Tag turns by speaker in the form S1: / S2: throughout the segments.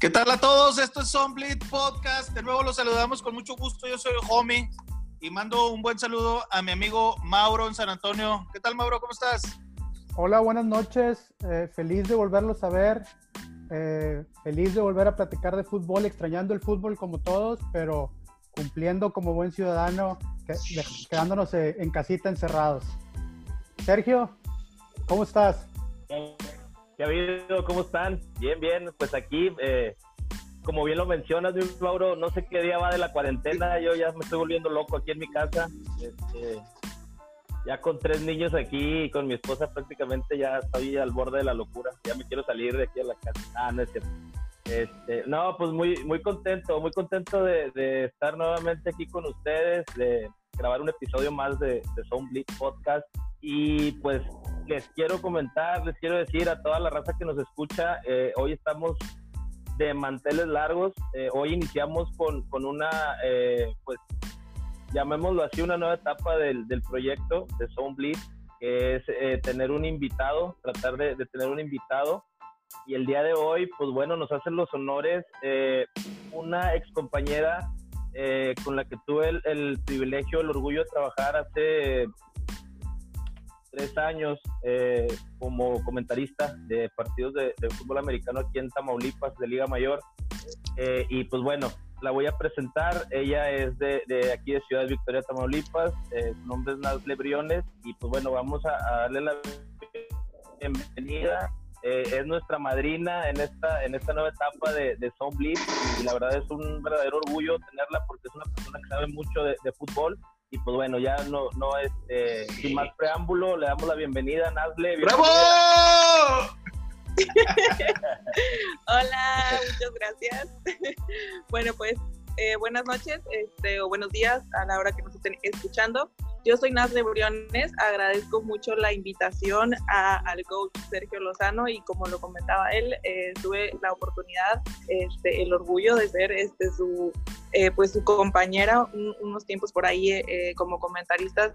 S1: ¿Qué tal a todos? Esto es Zomblit Podcast. De nuevo los saludamos con mucho gusto. Yo soy Homie y mando un buen saludo a mi amigo Mauro en San Antonio. ¿Qué tal, Mauro? ¿Cómo estás?
S2: Hola, buenas noches. Eh, feliz de volverlos a ver. Eh, feliz de volver a platicar de fútbol, extrañando el fútbol como todos, pero cumpliendo como buen ciudadano, quedándonos eh, en casita encerrados. Sergio, ¿cómo estás?
S3: ¿Qué ha habido? ¿Cómo están? Bien, bien. Pues aquí, eh, como bien lo mencionas, Mauro, no sé qué día va de la cuarentena. Yo ya me estoy volviendo loco aquí en mi casa. Este, ya con tres niños aquí y con mi esposa prácticamente ya estoy al borde de la locura. Ya me quiero salir de aquí a la casa. Ah, no es cierto. Este, no, pues muy, muy contento, muy contento de, estar nuevamente aquí con ustedes, de grabar un episodio más de, de Sound Podcast. Y pues les quiero comentar, les quiero decir a toda la raza que nos escucha, eh, hoy estamos de manteles largos, eh, hoy iniciamos con, con una, eh, pues, llamémoslo así, una nueva etapa del, del proyecto de Sound Bleed, que es tener un invitado, tratar de, tener un invitado. Y el día de hoy, pues bueno, nos hacen los honores una ex compañera con la que tuve el privilegio, el orgullo de trabajar hace tres años eh, como comentarista de partidos de, fútbol americano aquí en Tamaulipas, de Liga Mayor. Eh, y pues bueno, la voy a presentar. Ella es de, aquí de Ciudad Victoria, Tamaulipas. Eh, su nombre es Nazle Briones. Y pues bueno, vamos a, darle la bienvenida. es nuestra madrina en esta, en esta nueva etapa de, de y la verdad es un verdadero orgullo tenerla porque es una persona que sabe mucho de fútbol y pues bueno, ya no, no este, sin más preámbulo, le damos la bienvenida a Nazle.
S1: ¡Bravo!
S4: Hola, muchas gracias. bueno, pues eh, buenas noches este, o buenos días a la hora que nos estén escuchando. Yo soy Nazle Briones, agradezco mucho la invitación al coach Sergio Lozano y como lo comentaba él, eh, tuve la oportunidad, este, el orgullo de ser este, su, eh, pues su compañera unos tiempos por ahí eh, como comentaristas.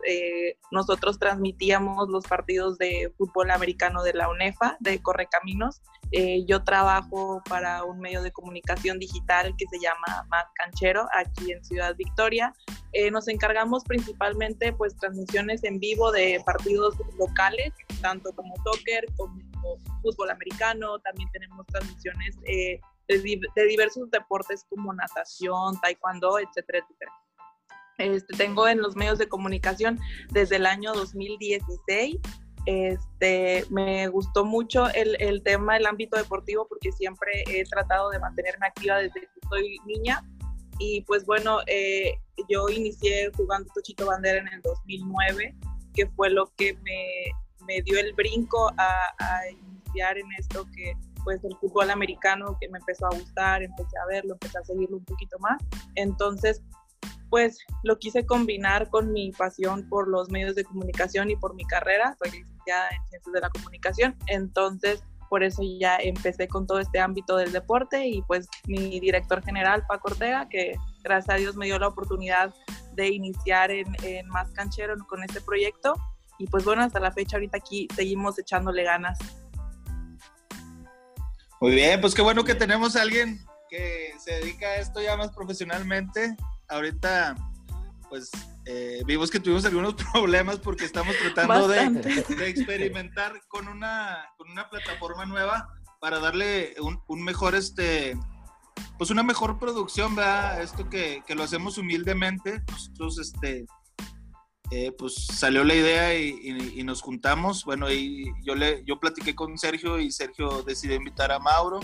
S4: nosotros transmitíamos los partidos de fútbol americano de la UNEFA, de Correcaminos. yo trabajo para un medio de comunicación digital que se llama Más Canchero aquí en Ciudad Victoria. nos encargamos principalmente pues transmisiones en vivo de partidos locales, tanto como soccer como fútbol americano, también tenemos transmisiones de, diversos deportes como natación, taekwondo, etcétera, etcétera. Este, tengo en los medios de comunicación desde el año 2016. Este, me gustó mucho el, el tema del ámbito deportivo porque siempre he tratado de mantenerme activa desde que soy niña y pues bueno, eh, yo inicié jugando Tochito Bandera en el 2009, que fue lo que me, me dio el brinco a, a, iniciar en esto que pues el fútbol americano que me empezó a gustar, empecé a verlo, empecé a seguirlo un poquito más. Entonces, pues lo quise combinar con mi pasión por los medios de comunicación y por mi carrera. Soy licenciada en Ciencias de la Comunicación. Entonces, por eso ya empecé con todo este ámbito del deporte y pues mi director general, Paco Ortega, que gracias a Dios me dio la oportunidad de iniciar en, Más Canchero con este proyecto y pues bueno, hasta la fecha ahorita aquí seguimos echándole ganas.
S1: Muy bien, pues qué bueno que tenemos a alguien que se dedica a esto ya más profesionalmente. Ahorita pues eh, vimos que tuvimos algunos problemas porque estamos tratando de, experimentar con una, con una plataforma nueva para darle un, mejor, este, pues una mejor producción, ¿verdad? Esto que, que lo hacemos humildemente. Nosotros, este, eh, pues salió la idea y, y, nos juntamos. Bueno, y yo, le, yo platiqué con Sergio y Sergio decidió invitar a Mauro.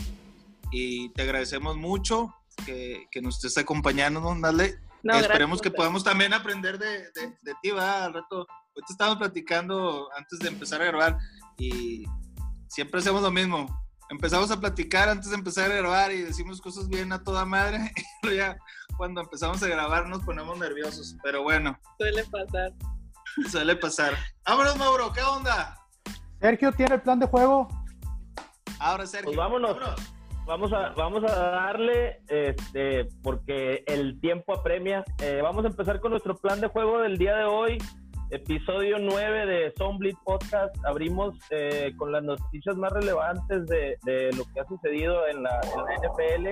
S1: Y te agradecemos mucho que, que nos estés acompañando, Dale Esperemos que podamos también aprender de, de, ti, va, al rato. Hoy te estábamos platicando antes de empezar a grabar y siempre hacemos lo mismo. Empezamos a platicar antes de empezar a grabar y decimos cosas bien a toda madre y ya cuando empezamos a grabar nos ponemos nerviosos, pero bueno.
S4: Suele pasar.
S1: Suele pasar. Vámonos, Mauro, ¿qué onda?
S2: Sergio, ¿tiene el plan de juego?
S1: Ahora, Sergio.
S3: Pues vámonos vamos a, vamos a darle, este, porque el tiempo apremia. Eh, vamos a empezar con nuestro plan de juego del día de hoy. Episodio 9 de Zomblit Podcast. Abrimos eh, con las noticias más relevantes de, lo que ha sucedido en la, NFL.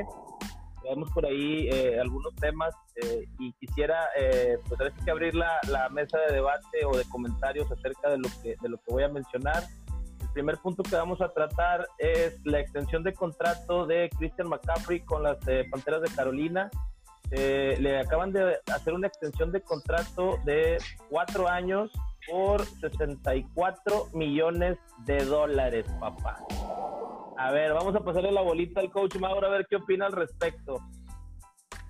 S3: Tenemos por ahí eh, algunos temas eh, y quisiera pues a que abrir la, la, mesa de debate o de comentarios acerca de lo que, de lo que voy a mencionar. El primer punto que vamos a tratar es la extensión de contrato de Christian McCaffrey con las Panteras de Carolina. Eh, le acaban de hacer una extensión de contrato de cuatro años por 64 millones de dólares, papá. A ver, vamos a pasarle la bolita al coach Mauro a ver qué opina al respecto.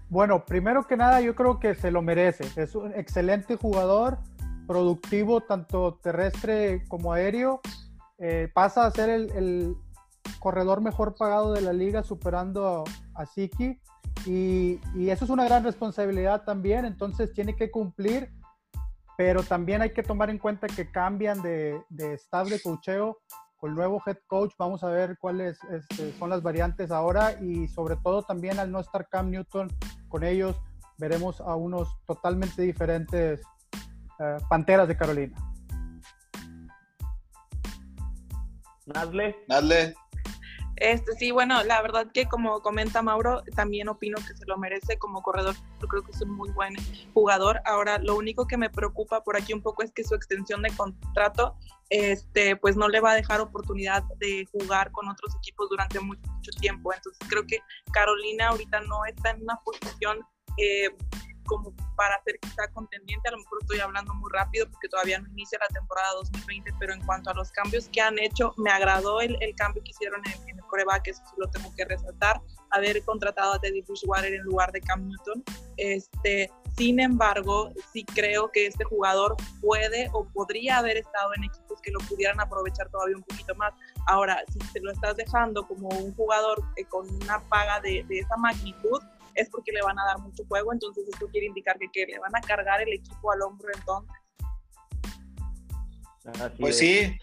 S2: Bueno, primero que nada, yo creo que se lo merece. Es un excelente jugador, productivo tanto terrestre como aéreo. Eh, pasa a ser el, corredor mejor pagado de la liga, superando a, a Siki y, eso es una gran responsabilidad también, entonces tiene que cumplir, pero también hay que tomar en cuenta que cambian de, de staff de cocheo con el nuevo head coach. Vamos a ver cuáles este, son las variantes ahora y sobre todo también al no estar Cam Newton con ellos, veremos a unos totalmente diferentes eh, Panteras de Carolina.
S3: Nadle.
S1: Nadle.
S4: Este, sí, bueno, la verdad que como comenta Mauro, también opino que se lo merece como corredor. Yo creo que es un muy buen jugador. Ahora, lo único que me preocupa por aquí un poco es que su extensión de contrato, este, pues no le va a dejar oportunidad de jugar con otros equipos durante mucho, tiempo. Entonces, creo que Carolina ahorita no está en una posición eh, como para ser quizá contendiente. A lo mejor estoy hablando muy rápido porque todavía no inicia la temporada 2020, pero en cuanto a los cambios que han hecho, me agradó el, el cambio que hicieron en, en el coreback, eso sí lo tengo que resaltar, haber contratado a Teddy Bridgewater en lugar de Cam Newton. Este, sin embargo, sí creo que este jugador puede o podría haber estado en equipos que lo pudieran aprovechar todavía un poquito más. Ahora, si te lo estás dejando como un jugador con una paga de, de esa magnitud, es porque le van a dar mucho juego, entonces esto quiere indicar que, le van a cargar el equipo al hombro entonces.
S1: pues sí,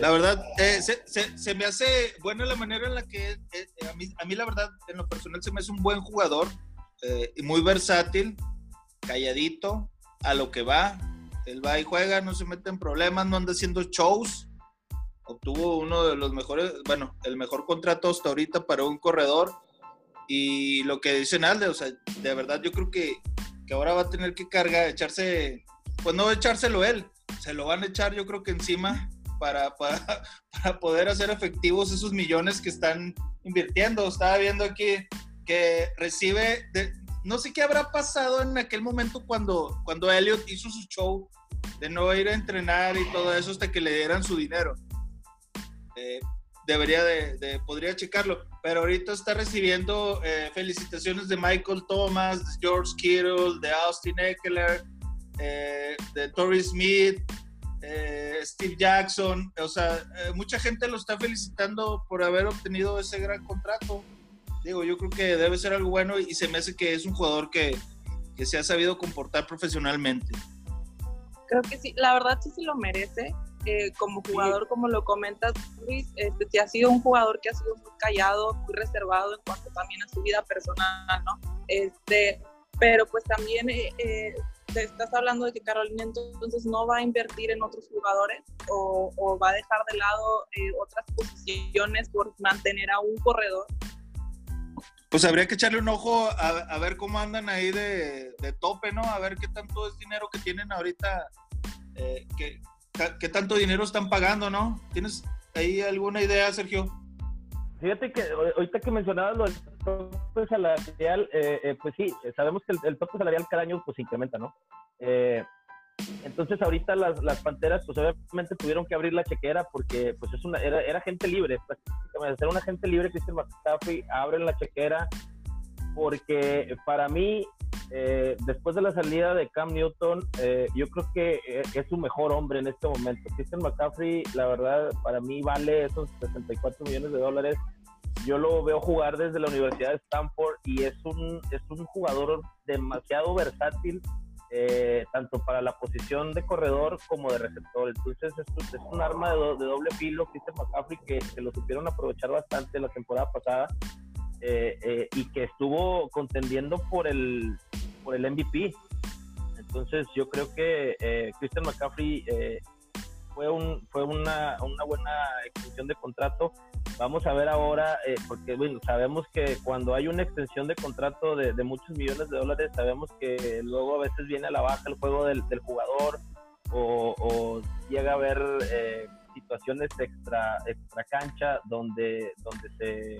S1: la verdad, eh, se, se, me hace buena la manera en la que eh, a, mí, a, mí, la verdad, en lo personal se me hace un buen jugador, eh, y muy versátil, calladito, a lo que va. Él va y juega, no se mete en problemas, no anda haciendo shows. Obtuvo uno de los mejores, bueno, el mejor contrato hasta ahorita para un corredor y lo que dice Nalde, o sea, de verdad yo creo que, que ahora va a tener que cargar, echarse, pues no echárselo él, se lo van a echar yo creo que encima para, para, para poder hacer efectivos esos millones que están invirtiendo. Estaba viendo aquí que recibe, de, no sé qué habrá pasado en aquel momento cuando, cuando Elliot hizo su show de no ir a entrenar y todo eso hasta que le dieran su dinero. Eh, debería de, podría checarlo, pero ahorita está recibiendo eh, felicitaciones de Michael Thomas, de George Kittle, de Austin Eckler, eh, de Torrey Smith, eh, Steve Jackson, o sea, mucha gente lo está felicitando por haber obtenido ese gran contrato. Digo, yo creo que debe ser algo bueno y se me hace que es un jugador que, que se ha sabido comportar profesionalmente.
S4: Creo que sí, la verdad sí se lo merece eh, como jugador, como lo comentas, Luis, este, ha sido un jugador que ha sido muy callado, muy reservado en cuanto también a su vida personal, ¿no? Este, pero pues también eh, eh, te estás hablando de que Carolina entonces no va a invertir en otros jugadores o, o va a dejar de lado otras posiciones por mantener a un corredor.
S1: Pues habría que echarle un ojo a, a ver cómo andan ahí de, de, tope, ¿no? A ver qué tanto es dinero que tienen ahorita, que, qué tanto dinero están pagando, ¿no? ¿Tienes ahí alguna idea, Sergio?
S3: Fíjate que ahorita que mencionabas lo del tope salarial, eh, eh, pues sí, sabemos que el, tope salarial cada año pues incrementa, ¿no? Eh, entonces ahorita las, las, Panteras pues obviamente tuvieron que abrir la chequera porque pues es una, era, era gente libre, era una gente libre, Christian McCaffrey, abren la chequera porque para mí eh, después de la salida de Cam Newton, eh, yo creo que eh, es su mejor hombre en este momento. Christian McCaffrey, la verdad, para mí vale esos 64 millones de dólares. Yo lo veo jugar desde la Universidad de Stanford y es un, es un jugador demasiado versátil, tanto para la posición de corredor como de receptor. Entonces, es, es un arma de, doble filo, Christian McCaffrey, que, que lo supieron aprovechar bastante la temporada pasada. Y que estuvo contendiendo por el, por el MVP. Entonces yo creo que eh, Christian McCaffrey eh, fue, un, fue una, una buena extensión de contrato. Vamos a ver ahora, eh, porque bueno, sabemos que cuando hay una extensión de contrato de, muchos millones de dólares, sabemos que luego a veces viene a la baja el juego del, jugador o, llega a haber eh, situaciones extra, extra cancha donde, donde, se,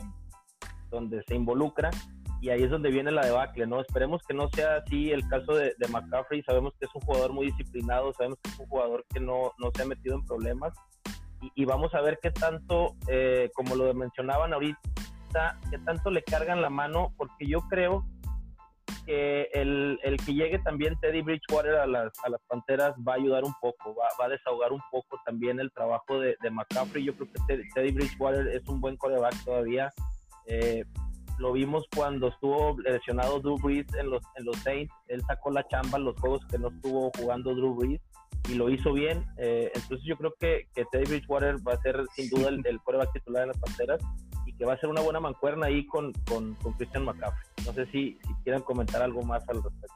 S3: donde se involucra y ahí es donde viene la debacle, ¿no? Esperemos que no sea así el caso de, McCaffrey, sabemos que es un jugador muy disciplinado, sabemos que es un jugador que no, no se ha metido en problemas y, vamos a ver qué tanto, eh, como lo mencionaban ahorita, qué tanto le cargan la mano, porque yo creo que el, el, que llegue también Teddy Bridgewater a las, a las Panteras va a ayudar un poco, va, va a desahogar un poco también el trabajo de, de McCaffrey. Yo creo que Teddy, Bridgewater es un buen coreback todavía. Eh, lo vimos cuando estuvo lesionado Drew Brees en los, en los Saints. Él sacó la chamba en los juegos que no estuvo jugando Drew Brees y lo hizo bien. Eh, entonces yo creo que, que Teddy Bridgewater va a ser sin duda el, el coreback titular de las Panteras y que va a ser una buena mancuerna ahí con, con, con Christian McCaffrey. No sé si, si quieran comentar algo más al respecto.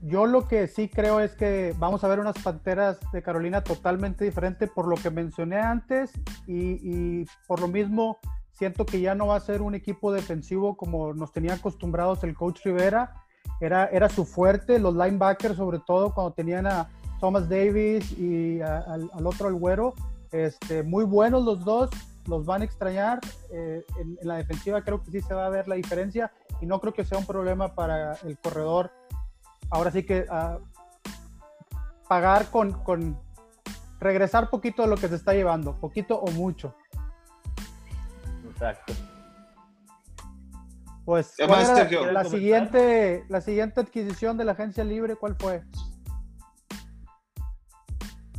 S2: Yo lo que sí creo es que vamos a ver unas Panteras de Carolina totalmente diferente por lo que mencioné antes y, y por lo mismo Siento que ya no va a ser un equipo defensivo como nos tenía acostumbrados el coach Rivera. Era, era su fuerte, los linebackers, sobre todo cuando tenían a Thomas Davis y al, otro, el güero. Este, muy buenos los dos, los van a extrañar. Eh, en, la defensiva creo que sí se va a ver la diferencia y no creo que sea un problema para el corredor. Ahora sí que uh, pagar con, con regresar poquito de lo que se está llevando, poquito o mucho.
S3: Exacto.
S2: Pues, la, siguiente, la siguiente adquisición de la agencia libre, ¿cuál fue?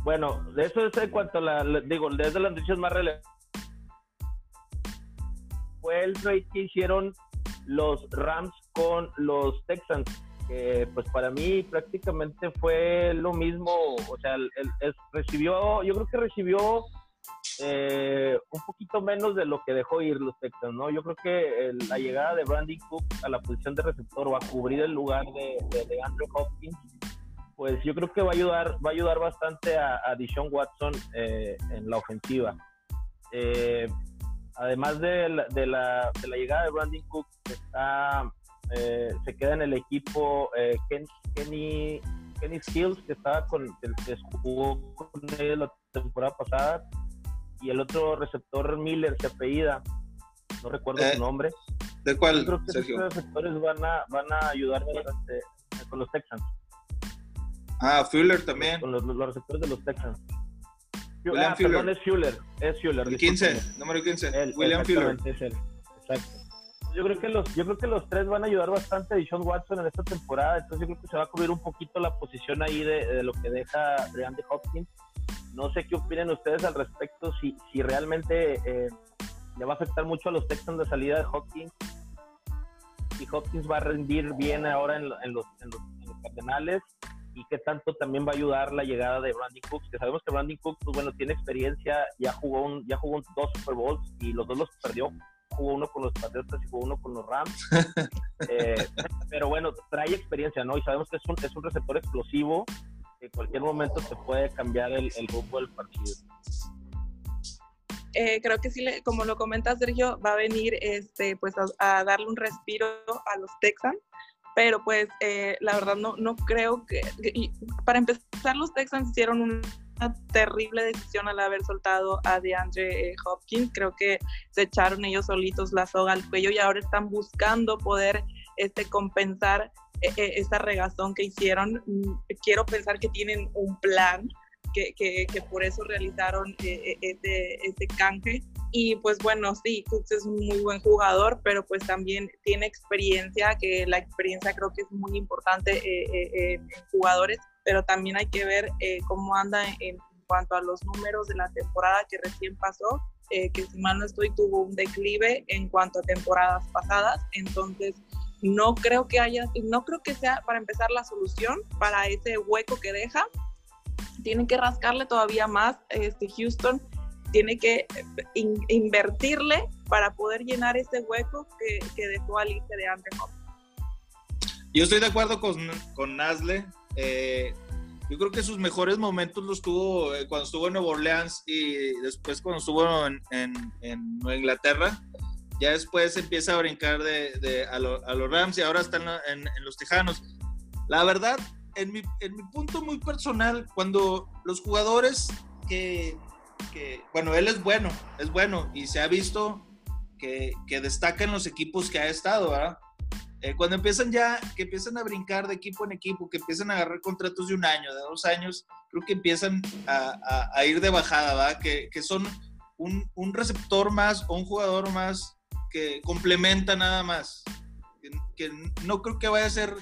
S3: Bueno, de eso es en cuanto a la, digo, desde las noticias más relevantes. Fue el trade que hicieron los Rams con los Texans. Que, pues para mí prácticamente fue lo mismo. O sea, recibió, yo creo que recibió eh, un poquito menos de lo que dejó ir los Texans, ¿no? Yo creo que la llegada de Brandon Cook a la posición de receptor va a cubrir el lugar de, Andrew Hopkins. Pues yo creo que va a ayudar, va a ayudar bastante a, a Deshaun Watson eh, en la ofensiva. Eh, además de la, de, la, llegada de Brandon Cook, está, se queda en el equipo Kenny, Kenny Skills, que estaba con, que jugó con él la temporada pasada y el otro receptor Miller se apellida, no recuerdo su eh, nombre.
S1: ¿De cuál?
S3: creo que Sergio? estos receptores van a, van a ayudar bastante con los Texans.
S1: Ah, Fuller también.
S3: Con los, receptores de los Texans.
S1: William ah, Fuller.
S3: Perdón, es Fuller. Es Fuller.
S1: El 15, número 15. William Fuller.
S3: Es él. Exacto. Yo creo, que los, yo creo que los tres van a ayudar bastante a Sean Watson en esta temporada. Entonces, yo creo que se va a cubrir un poquito la posición ahí de, de lo que deja DeAndre Hopkins no sé qué opinen ustedes al respecto, si, si realmente eh, le va a afectar mucho a los Texans de salida de Hopkins. Si Hopkins va a rendir bien ahora en, los, en, los, Cardenales y qué tanto también va a ayudar la llegada de Brandon Cooks, que sabemos que Brandon Cooks, pues bueno, tiene experiencia, ya jugó un, ya jugó dos Super Bowls y los dos los perdió, jugó uno con los Patriotas y jugó uno con los Rams, eh, pero bueno, trae experiencia, ¿no? Y sabemos que es un, es un receptor explosivo, en cualquier momento se puede cambiar el, rumbo del partido.
S4: Eh, creo que sí, como lo comenta Sergio, va a venir este, pues a, darle un respiro a los Texans, pero pues eh, la verdad no, no creo que, para empezar los Texans hicieron una terrible decisión al haber soltado a DeAndre Hopkins, creo que se echaron ellos solitos la soga al cuello y ahora están buscando poder este, compensar e, e, esa regazón que hicieron. Mm, quiero pensar que tienen un plan, que, que, por eso realizaron eh, eh, este, este canje. Y pues bueno, sí, Cooks es un muy buen jugador, pero pues también tiene experiencia, que la experiencia creo que es muy importante eh, en jugadores, pero también hay que ver cómo anda en, cuanto a los números de la temporada que recién pasó, que si mal no estoy tuvo un declive en cuanto a temporadas pasadas, entonces no creo que haya, no creo que sea para empezar la solución para ese hueco que deja. Tienen que rascarle todavía más. Este Houston tiene que invertirle para poder llenar ese hueco que, dejó Alice de antes.
S1: Yo estoy de acuerdo con, con Nasle. Eh, yo creo que sus mejores momentos los tuvo eh, cuando estuvo en Nueva Orleans y después cuando estuvo en, en, Nueva Inglaterra. Ya después empieza a brincar de, a, los Rams y ahora están en, los Tejanos. La verdad, en mi, en mi punto muy personal, cuando los jugadores que, que, bueno, él es bueno, es bueno y se ha visto que, que destaca en los equipos que ha estado, ¿verdad? Eh, cuando empiezan ya, que empiezan a brincar de equipo en equipo, que empiezan a agarrar contratos de un año, de dos años, creo que empiezan a, a, ir de bajada, ¿verdad? Que, que son un, un, receptor más o un jugador más que complementa nada más. Que, no creo que vaya a ser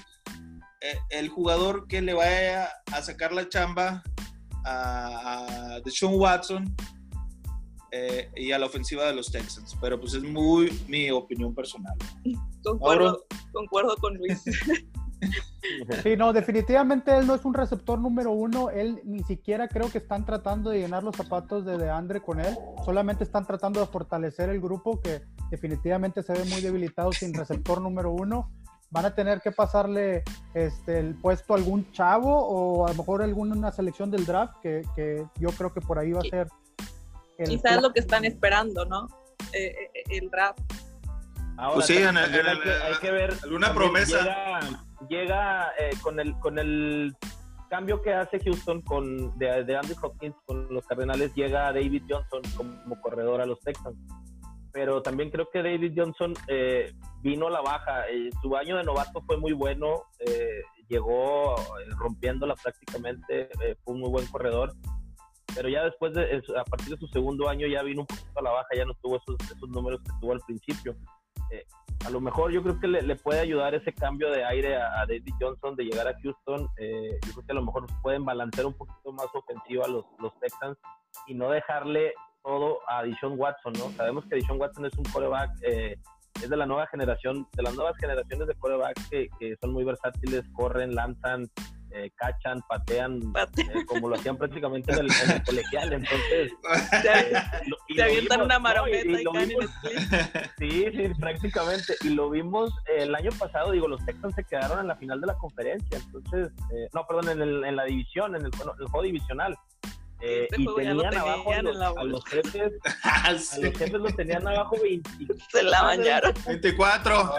S1: eh, el jugador que le vaya a sacar la chamba a, a Deshaun Watson eh, y a la ofensiva de los Texans. Pero pues es muy mi opinión personal.
S4: Concuerdo, concuerdo con Luis.
S2: Sí, no, definitivamente él no es un receptor número uno. Él ni siquiera creo que están tratando de llenar los zapatos de DeAndre con él. Solamente están tratando de fortalecer el grupo que definitivamente se ve muy debilitado sin receptor número uno. Van a tener que pasarle este, el puesto a algún chavo o a lo mejor alguna selección del draft que, que yo creo que por ahí va a ser
S4: Quizás es lo que están esperando, ¿no? Eh, eh, el rap.
S1: pues sí, en
S3: hay, que, ver.
S1: Alguna promesa.
S3: Llega, eh, con, el, con el cambio que hace Houston con, de, de Andrew Hopkins con los Cardenales, llega David Johnson como, corredor a los Texans. Pero también creo que David Johnson vino a la baja. su año de novato fue muy bueno. llegó rompiéndola prácticamente. fue un muy buen corredor pero ya después de, a partir de su segundo año ya vino un poquito a la baja, ya no tuvo esos, esos números que tuvo al principio. Eh, a lo mejor yo creo que le, puede ayudar ese cambio de aire a, David Johnson de llegar a Houston. Eh, yo creo que a lo mejor pueden balancear un poquito más ofensiva los, los Texans y no dejarle todo a Dishon Watson, ¿no? Sabemos que Dishon Watson es un coreback, eh, es de la nueva generación, de las nuevas generaciones de corebacks que, que son muy versátiles, corren, lanzan, eh, cachan, patean, eh, como lo hacían prácticamente en el, colegial. Entonces,
S4: se, avientan una marometa y, caen en
S3: Sí, sí, prácticamente. Y lo vimos el año pasado, digo, los Texans se quedaron en la final de la conferencia. Entonces, eh, no, perdón, en, el, en la división, en el, el juego divisional. Eh, este y tenían abajo a los, jefes, ah, a los jefes los tenían abajo 20.
S4: Se la bañaron.
S1: 24.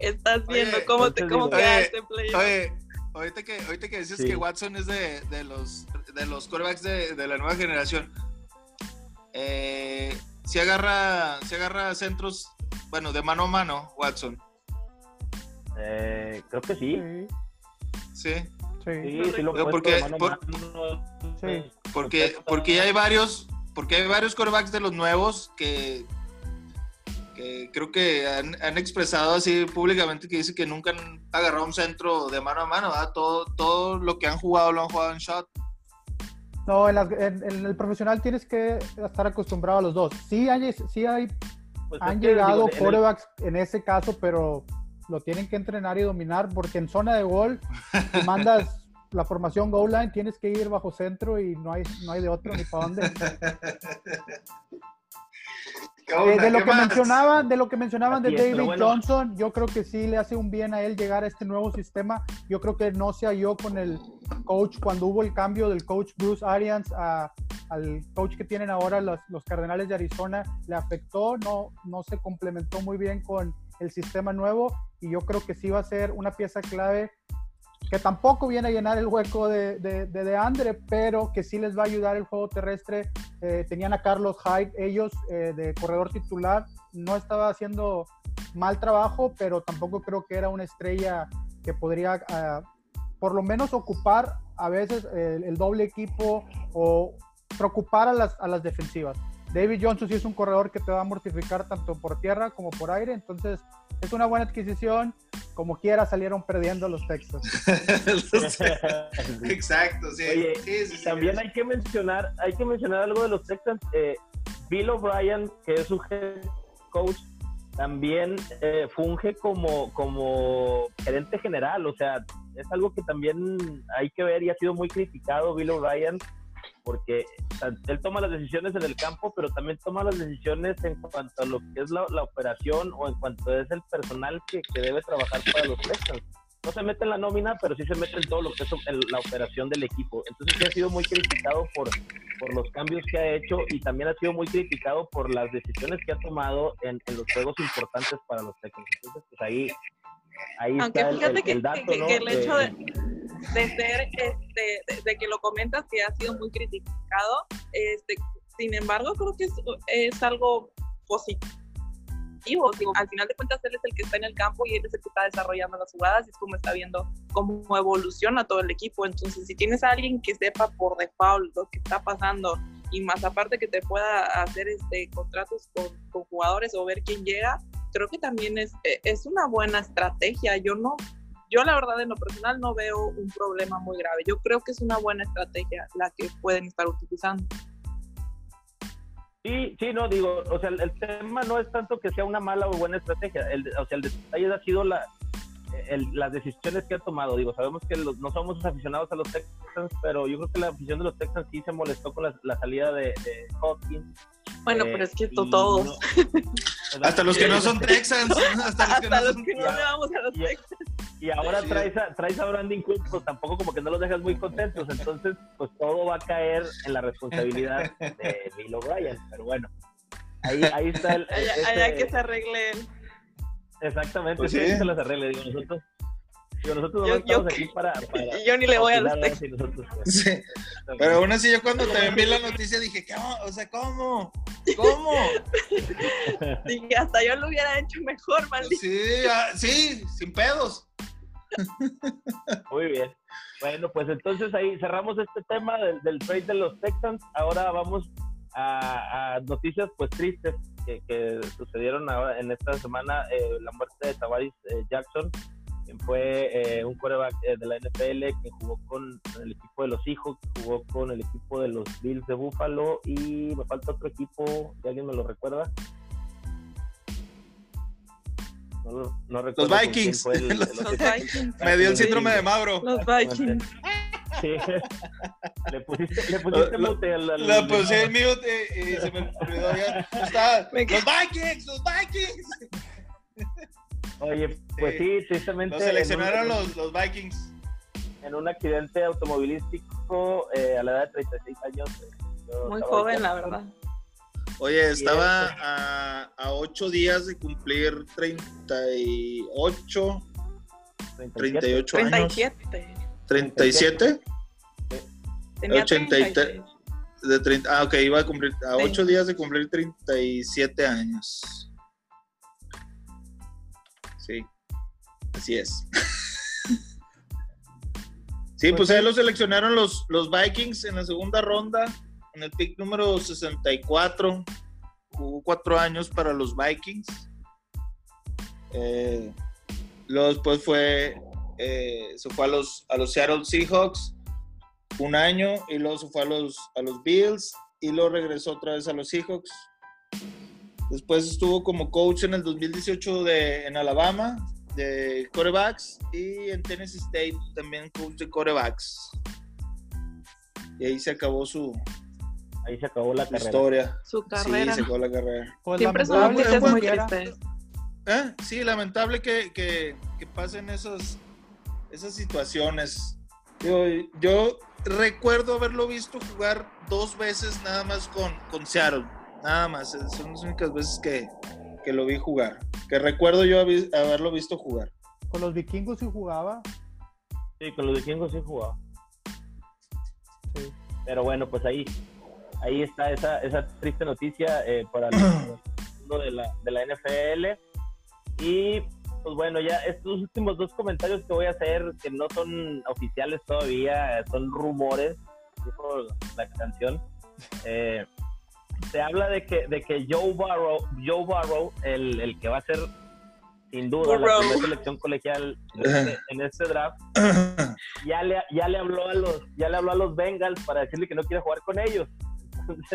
S4: Estás viendo cómo te cómo queda este play.
S1: Oye, ahorita que, ahorita que dices que Watson es de, de los de los quarterbacks de, de la nueva generación. Eh, si agarra, si agarra centros, bueno, de mano a mano, Watson.
S3: Eh, creo que sí.
S1: Sí.
S2: Sí,
S3: sí, lo
S1: porque, porque, porque hay varios, porque hay varios corebacks de los nuevos que, que creo que han, expresado así públicamente que dicen que nunca han agarrado un centro de mano a mano, Todo, todo lo que han jugado lo han jugado en shot.
S2: No, en, el profesional tienes que estar acostumbrado a los dos. Sí hay, sí hay pues han llegado corebacks en ese caso, pero lo tienen que entrenar y dominar, porque en zona de gol, si mandas la formación goal line, tienes que ir bajo centro y no hay, no hay de otro ni para dónde. Eh, de, lo que mencionaban, de lo que mencionaban de David Johnson, yo creo que sí le hace un bien a él llegar a este nuevo sistema. Yo creo que no se halló con el coach cuando hubo el cambio del coach Bruce Arians al coach que tienen ahora los, los, Cardenales de Arizona. Le afectó, no, no se complementó muy bien con el sistema nuevo y yo creo que sí va a ser una pieza clave que tampoco viene a llenar el hueco de, de, de, Andre, pero que sí les va a ayudar el juego terrestre. Eh, tenían a Carlos Hyde, ellos eh, de corredor titular, no estaba haciendo mal trabajo, pero tampoco creo que era una estrella que podría ah, por lo menos ocupar a veces el, el, doble equipo o preocupar a las, a las defensivas. David Johnson sí es un corredor que te va a mortificar tanto por tierra como por aire, entonces es una buena adquisición. Como quiera salieron perdiendo los textos.
S1: Exacto, sí.
S3: también hay que mencionar, hay que mencionar algo de los Texans. Eh, Bill O'Brien, que es su head coach, también eh, funge como, como gerente general. O sea, es algo que también hay que ver y ha sido muy criticado Bill O'Brien porque él toma las decisiones en el campo, pero también toma las decisiones en cuanto a lo que es la, operación o en cuanto es el personal que, debe trabajar para los Texans. no se mete en la nómina, pero sí se mete en todo lo que es la operación del equipo. Entonces sí ha sido muy criticado por, por los cambios que ha hecho y también ha sido muy criticado por las decisiones que ha tomado en, los juegos importantes para los técnicos. Entonces, pues ahí, ahí
S4: Aunque
S3: está el,
S4: que,
S3: dato,
S4: que, el hecho de, de ser, este, de, que lo comentas, que ha sido muy criticado, este, sin embargo, creo que es, es algo positivo al final de cuentas, él es el que está en el campo y él es el que está desarrollando las jugadas y es como está viendo cómo evoluciona todo el equipo. Entonces, si tienes a alguien que sepa por default lo que está pasando y más aparte que te pueda hacer este contratos con, con jugadores o ver quién llega, creo que también es, e, es una buena estrategia. Yo no, yo la verdad en lo personal no veo un problema muy grave. Yo creo que es una buena estrategia la que pueden estar utilizando.
S3: Sí, sí, no, digo, o sea, el, tema no es tanto que sea una mala o buena estrategia, el, o sea, el detalle ha sido la, las decisiones que ha tomado. Digo, sabemos que no somos aficionados a los Texans, pero yo creo que la afición de los Texans sí se molestó con la, salida de, de Hopkins.
S4: Bueno, pero es que eh, todos.
S1: hasta los que no son Texans.
S4: Hasta los, que, no los que, no le vamos a los Texans.
S3: Y ahora traes a, traes a Brandon Cook, pues tampoco como que no los dejas muy contentos. Entonces, pues todo va a caer en la responsabilidad de Bill O'Brien. Pero bueno, ahí, ahí está el.
S4: Allá, este que se arregle
S3: Exactamente, pues sí. se los arregle. Digo, nosotros, digo, nosotros no estamos aquí para,
S4: Yo ni le voy a los.
S1: Nosotros, pues, sí. Pero aún así, yo cuando te envié la noticia dije, ¿cómo? O sea, ¿cómo? ¿Cómo?
S4: Dije, hasta yo lo hubiera hecho mejor, maldito.
S1: Sí, ah, sí, sin pedos.
S3: Muy bien. Bueno, pues entonces ahí cerramos este tema del, del trade de los Texans. Ahora vamos a, a noticias pues tristes que, sucedieron ahora en esta semana. Eh, la muerte de Tavares eh, Jackson, quien fue eh, un quarterback de la NFL que jugó con el equipo de los hijos, jugó con el equipo de los Bills de Buffalo y me falta otro equipo, si alguien me lo recuerda.
S1: No, los Vikings. Me dio el síndrome de Mauro.
S4: Los Vikings.
S3: Sí. Le pusiste, le pusiste mute al, al,
S1: Le puse el mute y se me olvidó ya. Está, los Vikings, los Vikings.
S3: Oye, pues sí, tristemente.
S1: Los seleccionaron los, los Vikings.
S3: En un accidente automovilístico eh, a la edad de 36 años.
S4: Muy joven, la verdad.
S1: Oye, estaba a, a 8 días de cumplir 38, 38 años. 37. ¿37?
S4: Tenía 83.
S1: De 30, ah, ok, iba a cumplir a 8 días de cumplir 37 años. Sí, así es. sí, pues ahí lo seleccionaron los, los Vikings en la segunda ronda en el pick número 64. Jugó cuatro años para los Vikings. Eh, luego después fue, eh, se fue a los, a los Seattle Seahawks un año y luego se fue a los, a los Bills y luego regresó otra vez a los Seahawks. Después estuvo como coach en el 2018 de, en Alabama de corebacks y en Tennessee State también coach de corebacks. Y ahí se acabó su,
S3: ahí se acabó la carrera.
S1: Historia.
S4: Su carrera.
S1: Sí, se acabó la carrera.
S4: Pues Siempre son noticias muy tristes.
S1: ¿Eh? Sí, lamentable que, que, que, pasen esas, esas situaciones. Yo, yo recuerdo haberlo visto jugar dos veces nada más con, con Seattle. Nada más. Son las únicas veces que, que lo vi jugar. Que recuerdo yo haberlo visto jugar.
S2: ¿Con los vikingos sí jugaba?
S3: Sí, con los vikingos sí jugaba. Sí. Pero bueno, pues ahí ahí está esa, esa triste noticia eh, para el mundo de la, de la NFL. Y pues bueno, ya estos últimos dos comentarios que voy a hacer, que no son oficiales todavía, son rumores, dijo la canción. Eh, se habla de que, de que Joe Barrow, Joe Barrow el, el que va a ser sin duda la primera selección colegial este, en este, draft, ya le, ya le habló a los, ya le habló a los Bengals para decirle que no quiere jugar con ellos.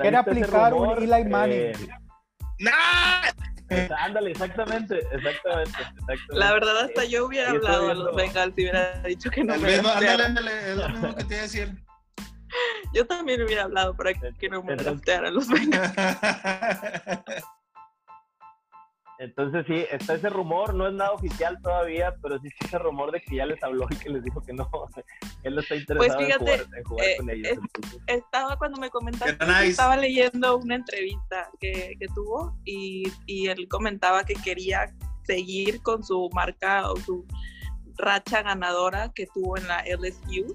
S2: Quiere aplicar un Eli Manning. Eh,
S1: pues,
S3: ándale, exactamente, exactamente,
S4: La verdad, hasta yo hubiera hablado a los Bengals y hubiera dicho que no
S1: el
S4: me
S1: mismo, ándale, es lo mismo que te iba a decir.
S4: Yo también hubiera hablado para que no me draftearan los Bengals.
S3: Entonces sí, está ese rumor, no es nada oficial todavía, pero sí está ese rumor de que ya les habló y que les dijo que no, él no está interesado
S4: pues fíjate,
S3: en jugar,
S4: eh,
S3: con ellos.
S4: estaba cuando me comentaste, estaba leyendo una entrevista que, que tuvo y, y, él comentaba que quería seguir con su marca o su racha ganadora que tuvo en la LSU.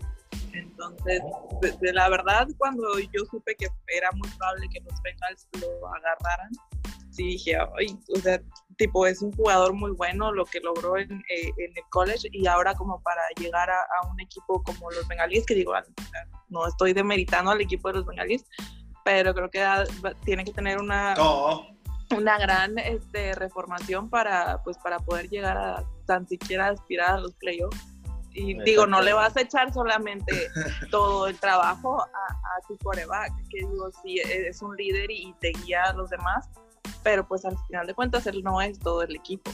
S4: Entonces, de, de la verdad, cuando yo supe que era muy probable que los Bengals lo agarraran, sí dije, ay, o sea, tipo, es un jugador muy bueno lo que logró en, eh, en el college y ahora como para llegar a, a, un equipo como los bengalíes, que digo, no estoy demeritando al equipo de los bengalíes, pero creo que tiene que tener una,
S1: oh.
S4: una gran este, reformación para, pues, para poder llegar a tan siquiera aspirar a los playoffs. Y digo, no le vas a echar solamente todo el trabajo a, a tu coreback, que digo, sí, es un líder y te guía a los demás, pero pues al final de cuentas él no es todo el equipo.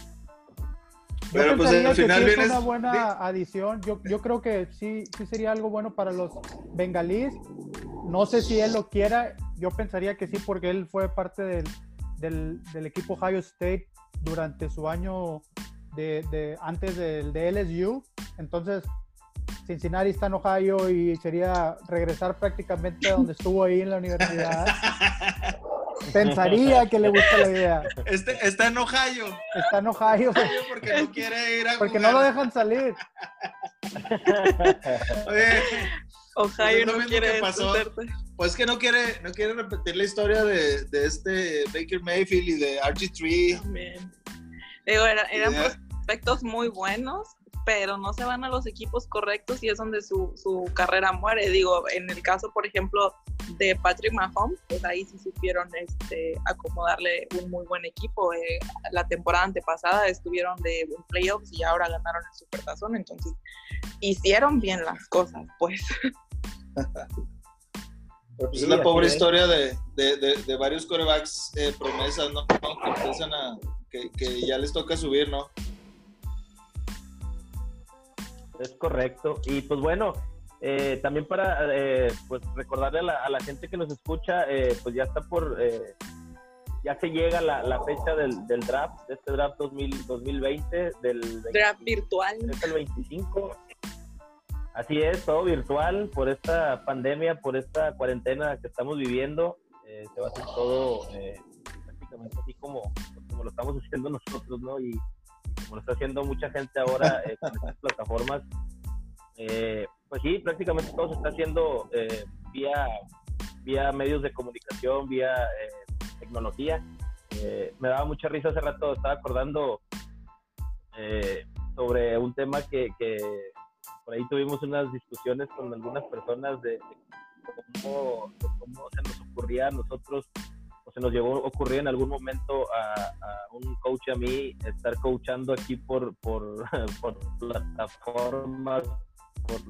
S2: Pero yo pues al final que sí es una buena adición. Yo, yo creo que sí, sí sería algo bueno para los bengalíes. No sé si él lo quiera. Yo pensaría que sí, porque él fue parte del, del, del equipo Ohio State durante su año de, de, antes del de LSU. Entonces, Cincinnati está en Ohio y sería regresar prácticamente a donde estuvo ahí en la universidad. Pensaría que le gusta la idea.
S1: Este, está en Ohio.
S2: Está en Ohio.
S1: Porque no quiere ir a
S2: Porque no lo dejan salir.
S1: Oye,
S4: Ohio no quiere
S1: pasó. Pues que no quiere, no quiere repetir la historia de, de este Baker Mayfield y de RG3.
S4: También. Digo, era, eran prospectos muy buenos, pero no se van a los equipos correctos y es donde su, su, carrera muere. Digo, en el caso, por ejemplo, de Patrick Mahomes, pues ahí sí supieron este, acomodarle un muy buen equipo. Eh, la temporada antepasada estuvieron de playoffs y ahora ganaron el Supertazón, entonces hicieron bien las cosas, pues.
S1: Pero pues sí, es la pobre es. historia de, de, de, de varios corebacks eh, promesas, ¿no? Que empiezan a, que, que ya les toca subir, ¿no?
S3: Es correcto. Y pues bueno, eh, también para eh, pues recordarle a la, a la, gente que nos escucha, eh, pues ya está por, ya se llega la, la fecha del, del, draft, de este draft 2000, 2020, del
S4: draft virtual.
S3: Es el 25. Así es, todo virtual por esta pandemia, por esta cuarentena que estamos viviendo. se va a hacer todo prácticamente así como, como lo estamos haciendo nosotros, ¿no? Y, como lo está haciendo mucha gente ahora eh, con estas plataformas, eh, pues sí, prácticamente todo se está haciendo eh, vía, vía medios de comunicación, vía tecnología. me daba mucha risa hace rato, estaba acordando sobre un tema que, que, por ahí tuvimos unas discusiones con algunas personas de, cómo, de cómo se nos ocurría a nosotros se nos llegó a ocurrir en algún momento a, un coach a mí estar coachando aquí por, por, por plataformas, por,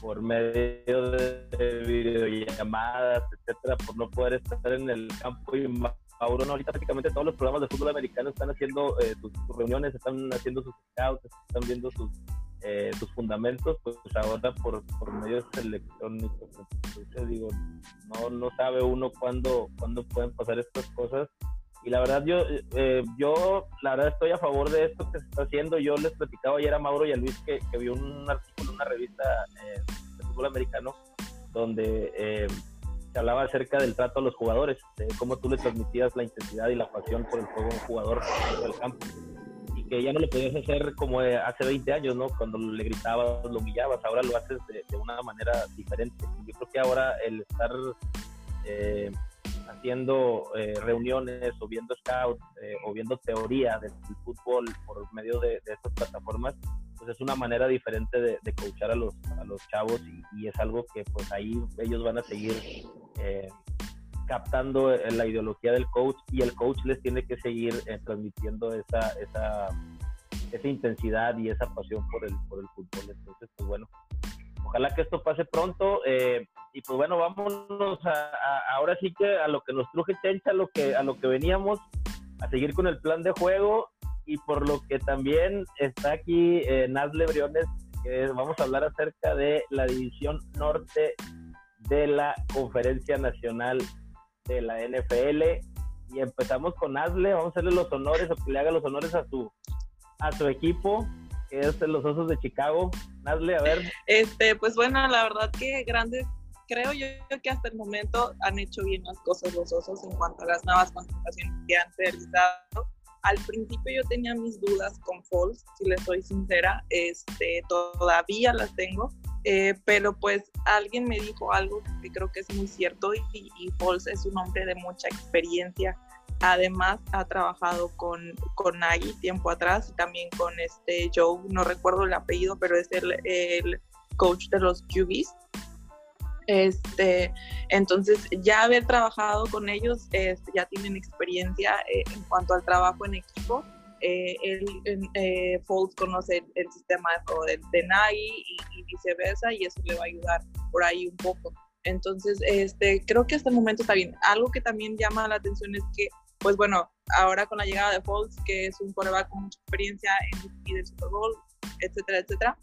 S3: por medio de videollamadas, etcétera, por no poder estar en el campo. Y Mauro, no, ahorita prácticamente todos los programas de fútbol americano están haciendo eh, sus, sus, reuniones, están haciendo sus scouts, están viendo sus, eh, fundamentos, pues ahora por, por medios electrónicos. Entonces digo, no, no sabe uno cuándo, cuándo pueden pasar estas cosas. Y la verdad, yo, eh, yo la verdad estoy a favor de esto que se está haciendo. Yo les platicaba ayer a Mauro y a Luis que, que vi un artículo en una revista eh, de fútbol americano donde eh, se hablaba acerca del trato a los jugadores, de cómo tú le transmitías la intensidad y la pasión por el juego a un jugador del campo que ya no lo podías hacer como hace 20 años, ¿no? Cuando le gritabas, lo humillabas, ahora lo haces de, una manera diferente. Yo creo que ahora el estar eh, haciendo eh, reuniones o viendo scouts eh, o viendo teoría del, del fútbol por medio de, de, estas plataformas, pues es una manera diferente de, de coachar a los, a los chavos y, y, es algo que pues ahí ellos van a seguir eh, captando eh, la ideología del coach y el coach les tiene que seguir eh, transmitiendo esa, esa, esa intensidad y esa pasión por el, por el fútbol. Entonces, pues bueno, ojalá que esto pase pronto. Eh, y pues bueno, vámonos a, ahora sí que a lo que nos truje Chencha, a lo que, a lo que veníamos, a seguir con el plan de juego y por lo que también está aquí eh, Nazle Briones, que vamos a hablar acerca de la división norte de la Conferencia Nacional de la NFL. y empezamos con Asle, vamos a hacerle los honores o que le haga los honores a su a su equipo, que es los Osos de Chicago. Asle, a ver.
S4: Este, pues bueno, la verdad que grandes, creo yo que hasta el momento han hecho bien las cosas los Osos en cuanto a las nuevas contrataciones que han realizado. Al principio yo tenía mis dudas con Falls, si les soy sincera, este, todavía las tengo, eh, pero pues alguien me dijo algo que creo que es muy cierto y, y es un hombre de mucha experiencia Además, ha trabajado con, con Nagy tiempo atrás y también con este Joe, no recuerdo el apellido, pero es el, el coach de los QBs. Este, entonces, ya haber trabajado con ellos, este, ya tienen experiencia eh, en cuanto al trabajo en equipo. Eh, él, eh, conoce el, sistema de, de, Nagy y, viceversa, y eso le va a ayudar por ahí un poco. Entonces, este, creo que hasta el momento está bien. Algo que también llama la atención es que pues bueno, ahora con la llegada de Foles, que es un quarterback con mucha experiencia en el Super Bowl, etcétera, etcétera,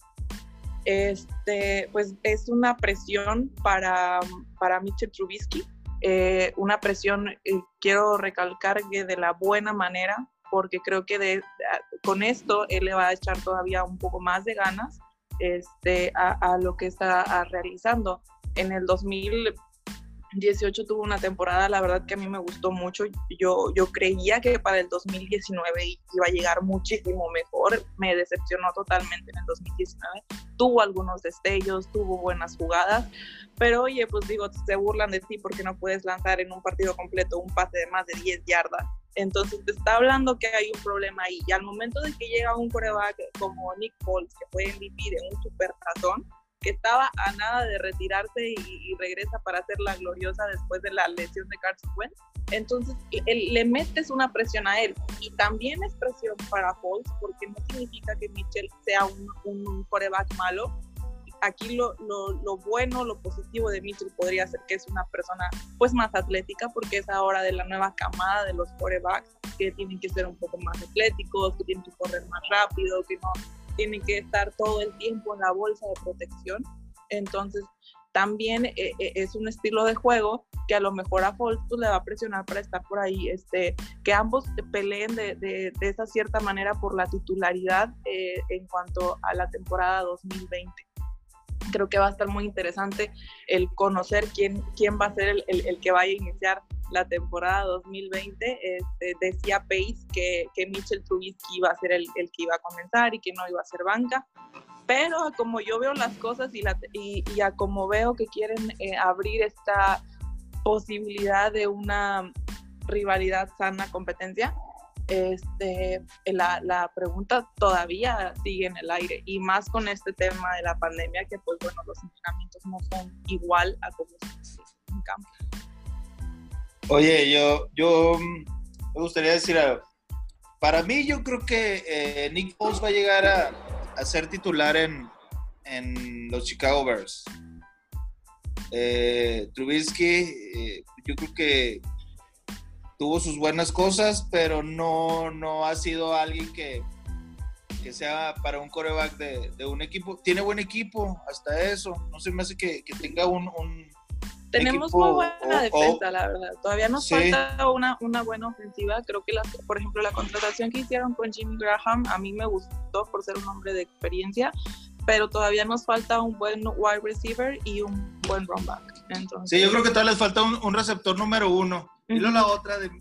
S4: este, pues es una presión para, para Mitchell Trubisky, eh, una presión, eh, quiero recalcar que de la buena manera, porque creo que de, con esto él le va a echar todavía un poco más de ganas este, a lo que está realizando. En el 2000, 18 tuvo una temporada, la verdad que a mí me gustó mucho. Yo, yo creía que para el 2019 iba a llegar muchísimo mejor. Me decepcionó totalmente en el 2019. Tuvo algunos destellos, tuvo buenas jugadas, pero oye, pues digo, se burlan de ti porque no puedes lanzar en un partido completo un pase de más de 10 yardas. Entonces te está hablando que hay un problema ahí. Y al momento de que llega un coreback como Nick Foles, que fue MVP de un super razón, que estaba a nada de retirarse y, regresa para hacer la gloriosa después de la lesión de Carson Wentz. Entonces le metes una presión a él y también es presión para Foles porque no significa que Mitchell sea un, un coreback malo. Aquí lo, bueno, lo positivo de Mitchell podría ser que es una persona pues más atlética porque es ahora de la nueva camada de los corebacks que tienen que ser un poco más atléticos, que tienen que correr más rápido, que no tiene que estar todo el tiempo en la bolsa de protección. Entonces, también eh, eh, es un estilo de juego que a lo mejor a Foles le va a presionar para estar por ahí, este, que ambos peleen de, de, esa cierta manera por la titularidad eh, en cuanto a la temporada 2020. Creo que va a estar muy interesante el conocer quién, quién va a ser el, el, el que vaya a iniciar la temporada 2020, este, decía Pace que, que Mitchell Trubisky iba a ser el, el, que iba a comenzar y que no iba a ser banca. Pero como yo veo las cosas y, la, y, y a como veo que quieren eh, abrir esta posibilidad de una rivalidad sana competencia, este, la, pregunta todavía sigue en el aire y más con este tema de la pandemia que pues bueno los entrenamientos no son igual a como se en campo.
S1: Oye, yo, yo me gustaría decir algo. Para mí, yo creo que eh, Nick Foles va a llegar a, ser titular en, los Chicago Bears. Eh, Trubisky, eh, yo creo que tuvo sus buenas cosas, pero no, no ha sido alguien que, que sea para un coreback de, un equipo. Tiene buen equipo, hasta eso. No se me hace que, tenga un
S4: tenemos muy buena defensa, la verdad. Todavía nos falta una, una buena ofensiva. Creo que, la, por ejemplo, la contratación que hicieron con Jimmy Graham a mí me gustó por ser un hombre de experiencia, pero todavía nos falta un buen wide receiver y un buen run back.
S1: sí, yo creo que todavía les falta un, receptor número uno. Y luego la otra de,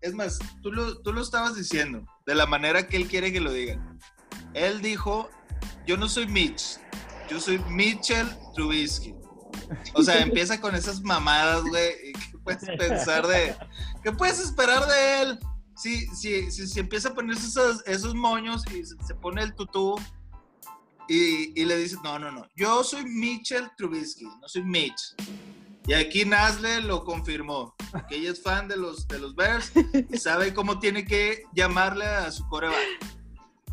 S1: es más, tú lo, tú lo estabas diciendo, de la manera que él quiere que lo digan. Él dijo, yo no soy Mitch, yo soy Mitchell Trubisky. O sea, empieza con esas mamadas, güey. ¿Qué puedes pensar de.? ¿Qué puedes esperar de él? Si, si, si, empieza a ponerse esos, esos moños y se, pone el tutú y, y, le dice: No, no, no. Yo soy Mitchell Trubisky, no soy Mitch. Y aquí Nasle lo confirmó, que ella es fan de los, de los Bears y sabe cómo tiene que llamarle a su coreback.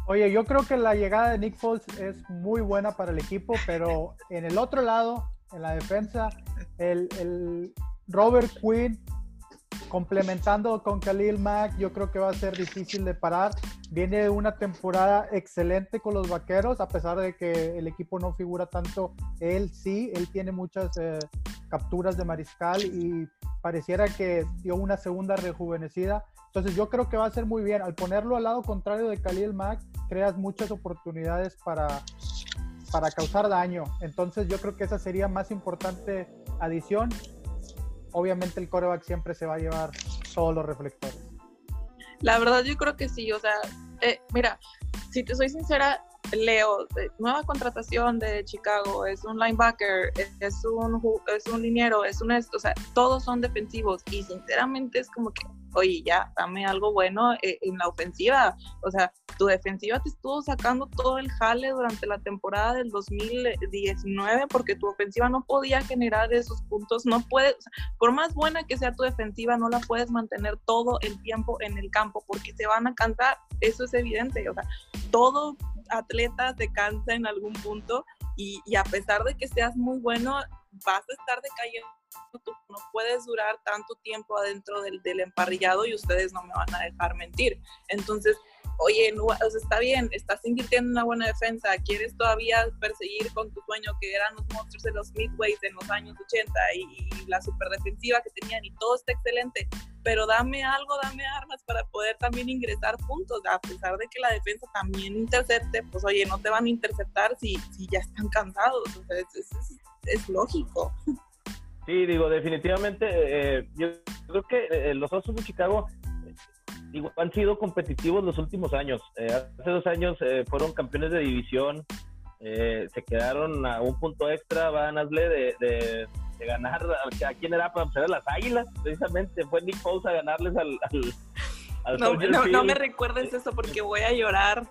S2: Oye, yo creo que la llegada de Nick Foles es muy buena para el equipo, pero en el otro lado, en la defensa. El, Robert Quinn complementando con Khalil Mack, yo creo que va a ser difícil de parar. Viene una temporada excelente con los vaqueros, a pesar de que el equipo no figura tanto. Él sí, él tiene muchas eh, capturas de mariscal y pareciera que dio una segunda rejuvenecida. Entonces yo creo que va a ser muy bien. Al ponerlo al lado contrario de Khalil Mack, creas muchas oportunidades para, para causar daño. Entonces yo creo que esa sería más importante adición. Obviamente el coreback siempre se va a llevar todos los reflectores.
S4: La verdad yo creo que sí, o sea, eh, mira, si te soy sincera, Leo, nueva contratación de Chicago, es un linebacker, es un, es un liniero, es un, o sea, todos son defensivos y sinceramente es como que, oye, ya, dame algo bueno eh, en la ofensiva. O sea, tu defensiva te estuvo sacando todo el jale durante la temporada del 2019 porque tu ofensiva no podía generar esos puntos, no puedes, por más buena que sea tu defensiva, no la puedes mantener todo el tiempo en el campo porque se van a cansar, eso es evidente, o sea, todo atleta se cansa en algún punto y, y a pesar de que seas muy bueno, vas a estar decayendo no puedes durar tanto tiempo adentro del, del, emparrillado y ustedes no me van a dejar mentir. Entonces, oye, no, está bien, estás invirtiendo en una buena defensa, quieres todavía perseguir con tu sueño que eran los monstruos de los Midways en los años 80 y, la super defensiva que tenían y todo está excelente, pero dame algo, dame armas para poder también ingresar puntos, a pesar de que la defensa también intercepte, pues oye, no te van a interceptar si, si ya están cansados, es, es lógico.
S3: Sí, digo, definitivamente, eh, yo creo que eh, los Osos de Chicago eh, han sido competitivos los últimos años. hace dos años fueron campeones de división, se quedaron a un punto extra, Van Asle, de, de, ganar, ¿a quién era para empezar? las Águilas, precisamente, fue Nick Foles a ganarles al...
S4: al, no, no, no me recuerdes eso porque voy a llorar.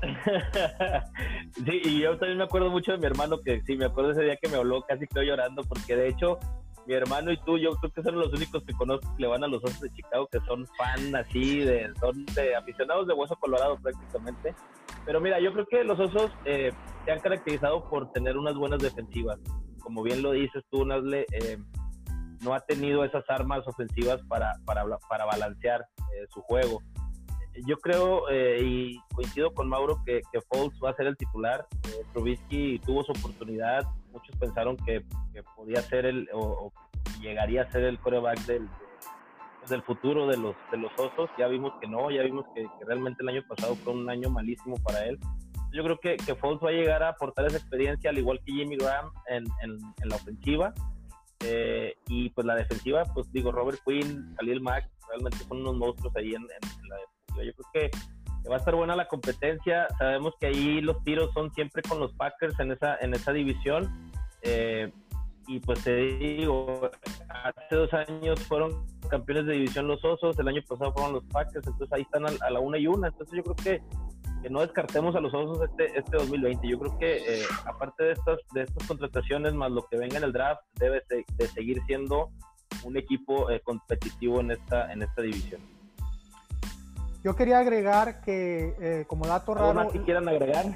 S3: sí, y yo también me acuerdo mucho de mi hermano, que sí, me acuerdo ese día que me habló, casi estoy llorando, porque de hecho, mi hermano y tú, yo creo que son los únicos que conozco que le van a los Osos de Chicago, que son fan así, de, son de aficionados de Hueso Colorado prácticamente. Pero mira, yo creo que los Osos eh, se han caracterizado por tener unas buenas defensivas. Como bien lo dices tú, Nasle, eh, no ha tenido esas armas ofensivas para, balancear eh, su juego yo creo eh, y coincido con Mauro que, que va a ser el titular. Eh, Trubisky tuvo su oportunidad. Muchos pensaron que, podía ser el o, llegaría a ser el coreback del, del futuro de los, de los Osos. Ya vimos que no, ya vimos que, realmente el año pasado fue un año malísimo para él. Yo creo que, que Foles va a llegar a aportar esa experiencia, al igual que Jimmy Graham en, en, la ofensiva. Eh, y pues la defensiva, pues digo, Robert Quinn, Khalil Mack, realmente son unos monstruos ahí en, en la defensiva yo creo que, va a estar buena la competencia. Sabemos que ahí los tiros son siempre con los Packers en esa, en esa división. Eh, y pues te digo, hace dos años fueron campeones de división los Osos, el año pasado fueron los Packers, entonces ahí están a, la una y una. Entonces yo creo que, que, no descartemos a los Osos este, este 2020. Yo creo que eh, aparte de estas, de estas contrataciones, más lo que venga en el draft, debe de, seguir siendo un equipo eh, competitivo en esta, en esta división.
S2: Yo quería agregar que, eh, como dato raro.
S3: más que quieran agregar?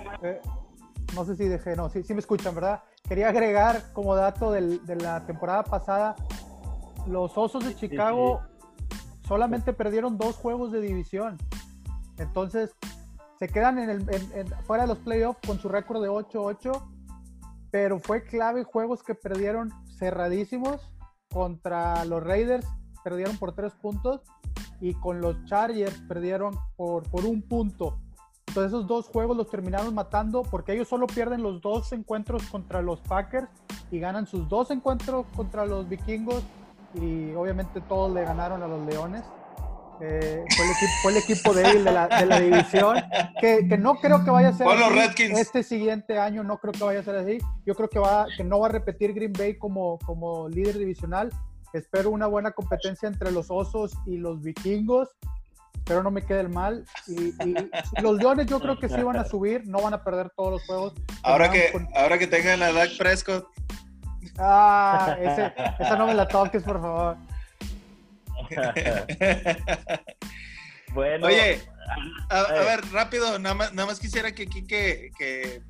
S2: No sé si dejé, no, sí, sí me escuchan, ¿verdad? Quería agregar como dato del, de la temporada pasada: los Osos de Chicago solamente perdieron dos juegos de división. Entonces, se quedan fuera de los playoffs con su récord de 8-8, pero fue clave juegos que perdieron cerradísimos contra los Raiders, perdieron por tres puntos y con los Chargers perdieron por, por un punto. Entonces esos dos juegos los terminaron matando porque ellos solo pierden los dos encuentros contra los Packers y ganan sus dos encuentros contra los vikingos y obviamente todos le ganaron a los Leones. Eh, fue, el equipo, fue, el equipo, débil de la, de la división, que, que, no creo que vaya a ser así. este siguiente año, no creo que vaya a ser así. Yo creo que, va, que no va a repetir Green Bay como, como líder divisional, Espero una buena competencia entre los osos y los vikingos. Pero no me quede el mal. Y, los leones yo creo que sí van a subir, no van a perder todos los juegos.
S1: Ahora que, ahora que tengan a Dak Prescott.
S2: Ah, esa no me la toques, por favor.
S1: bueno. Oye, a, eh. ver, rápido, nada más, nada más quisiera que aquí que, que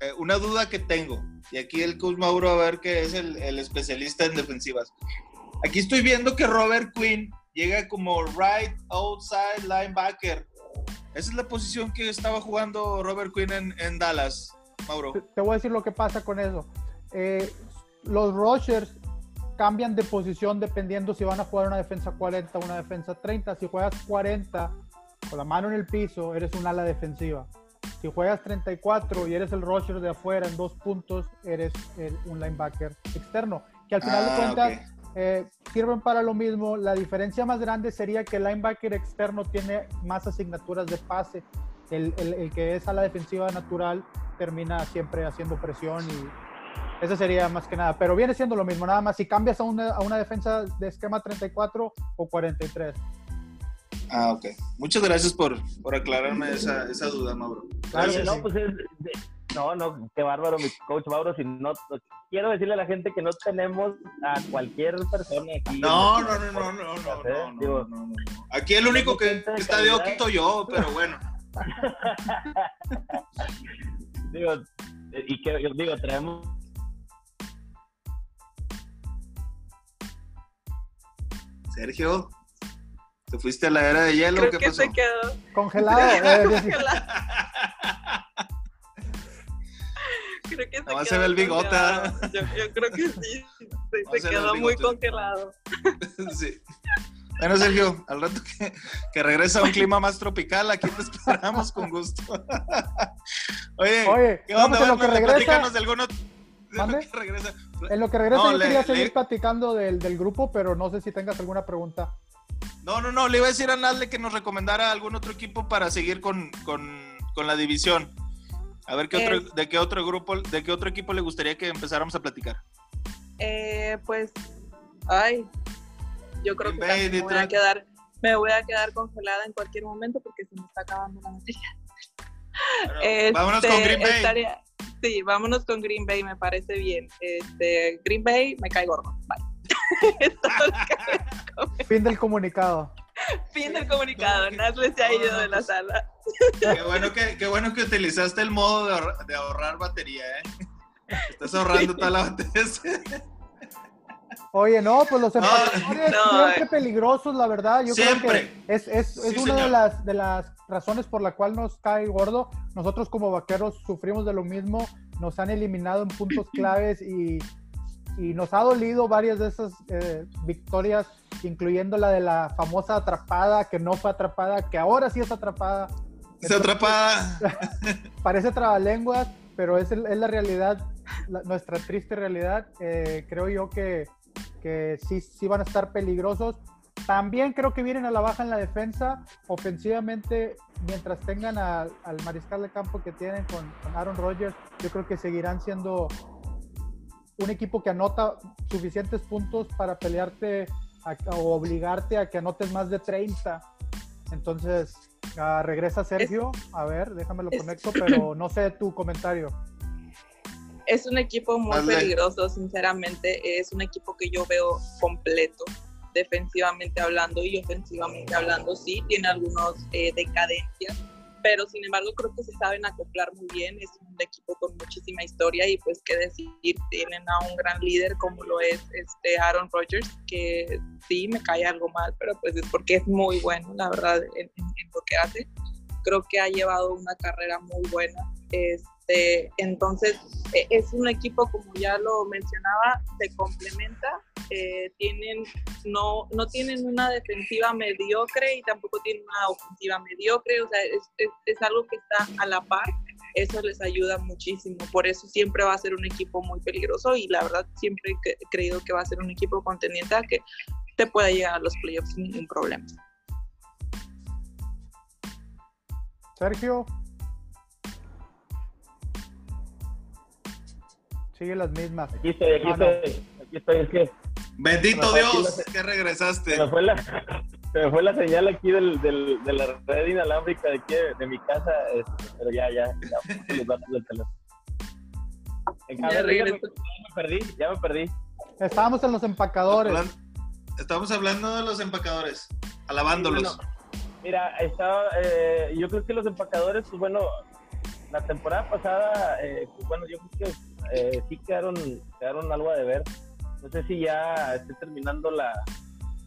S1: eh, una duda que tengo, y aquí el Cus Mauro, a ver que es el, el especialista en defensivas. Aquí estoy viendo que Robert Quinn llega como right outside linebacker. Esa es la posición que estaba jugando Robert Quinn en, Dallas, Mauro.
S2: Te, voy a decir lo que pasa con eso. Eh, los Rushers cambian de posición dependiendo si van a jugar una defensa 40 o una defensa 30. Si juegas 40 con la mano en el piso, eres un ala defensiva. Si juegas 34 y eres el rusher de afuera en dos puntos, eres un linebacker externo. Que al final de ah, cuentas eh, sirven para lo mismo. La diferencia más grande sería que el linebacker externo tiene más asignaturas de pase. El, el, el que es a la defensiva natural termina siempre haciendo presión y ese sería más que nada. Pero viene siendo lo mismo, nada más si cambias a una, a una defensa de esquema 34 o 43.
S1: Ah, ok. Muchas gracias por, por aclararme esa, esa duda, Mauro.
S3: Claro, no, pues es, no, no, qué bárbaro, mi coach Mauro. Si no, quiero decirle a la gente que no tenemos a cualquier persona aquí.
S1: No, no, no, no, no, no, no, Aquí el único que, está de oquito yo, pero bueno.
S3: digo, y que digo, traemos
S1: Sergio, ¿te fuiste a la era de hielo?
S4: Creo
S1: ¿Qué
S4: que
S1: pasó?
S4: se quedó.
S2: Congelado.
S4: creo que se
S1: quedó se ve el bigote.
S4: Yo, yo, creo que sí. Se, se quedó muy congelado.
S1: sí. Bueno, Sergio, al rato que, que regresa a un clima más tropical, aquí te esperamos con gusto. Oye,
S2: Oye
S1: ¿qué onda?
S2: en lo que regresa,
S1: de algunos...
S2: En lo que regresa, en lo que regresa no, yo le, quería seguir le... platicando del, del, grupo, pero no sé si tengas alguna pregunta.
S1: No, no, no, le iba a decir a Nadle que nos recomendara algún otro equipo para seguir con, con, con la división. A ver qué otro, eh, de qué otro grupo, de qué otro equipo le gustaría que empezáramos a platicar.
S4: Eh, pues, ay, yo creo que me voy a quedar, me voy a quedar congelada en cualquier momento porque se me está acabando la batería.
S1: Bueno, este, vámonos con Green Bay.
S4: Estaría, sí, vámonos con Green Bay, me parece bien. Este, Green Bay me cae gordo. Bye.
S2: fin del comunicado.
S4: Fin del comunicado. Nasle se ha ido no, de la pues, sala.
S1: Qué bueno que, qué bueno que utilizaste el modo de, ahorrar, de ahorrar batería, ¿eh? Estás ahorrando toda la batería.
S2: Oye, no, pues los empacadores no, siempre eh. peligrosos, la verdad. Yo
S1: siempre.
S2: creo que es, es, es sí, una de las, de las razones por la cual nos cae gordo. Nosotros como vaqueros sufrimos de lo mismo. Nos han eliminado en puntos claves y, y nos ha dolido varias de esas eh, victorias, incluyendo la de la famosa atrapada, que no fue atrapada, que ahora sí es atrapada.
S1: Es atrapada.
S2: Parece trabalenguas, pero es, es la realidad, la, nuestra triste realidad. Eh, creo yo que que sí, sí van a estar peligrosos. También creo que vienen a la baja en la defensa. Ofensivamente, mientras tengan al mariscal de campo que tienen con, con, Aaron Rodgers, yo creo que seguirán siendo un equipo que anota suficientes puntos para pelearte a, o obligarte a que anotes más de 30. Entonces, uh, regresa Sergio. A ver, déjame lo conecto, pero no sé tu comentario
S4: es un equipo muy peligroso, sinceramente. Es un equipo que yo veo completo, defensivamente hablando y ofensivamente hablando. Sí, tiene algunos eh, decadencias, pero sin embargo creo que se saben acoplar muy bien. Es un equipo con muchísima historia y pues qué decir, tienen a un gran líder como lo es este Aaron Rodgers, que sí me cae algo mal, pero pues es porque es muy bueno, la verdad, en, en, en lo que hace. Creo que ha llevado una carrera muy buena. Es, este, entonces, e, es un equipo, como ya lo mencionaba, se complementa. Eh, tienen, no, no tienen una defensiva mediocre y tampoco tienen una ofensiva mediocre. O sea, es, es, algo que está a la par. Eso les ayuda muchísimo. Por eso siempre va a ser un equipo muy peligroso y la verdad siempre he creído que va a ser un equipo contendiente que te pueda llegar a los playoffs sin ningún problema.
S2: Sergio, Sigue las mismas.
S3: Aquí estoy, aquí ah, estoy. No. Aquí estoy, es que.
S1: Bendito Dios, la... que regresaste.
S3: Se me fue la, se me fue la señal aquí del, del, de la red inalámbrica de, aquí, de, mi casa, este, pero ya, ya, ya, los datos del teléfono. En ya, ya, me perdí, ya me perdí.
S2: Estábamos en los empacadores.
S1: Estamos hablando de los empacadores, alabándolos.
S3: Sí, bueno, mira, estaba, eh, yo creo que los empacadores, pues bueno, la temporada pasada, eh, pues bueno, yo creo que eh, sí quedaron, quedaron algo a deber. No sé si ya esté terminando la,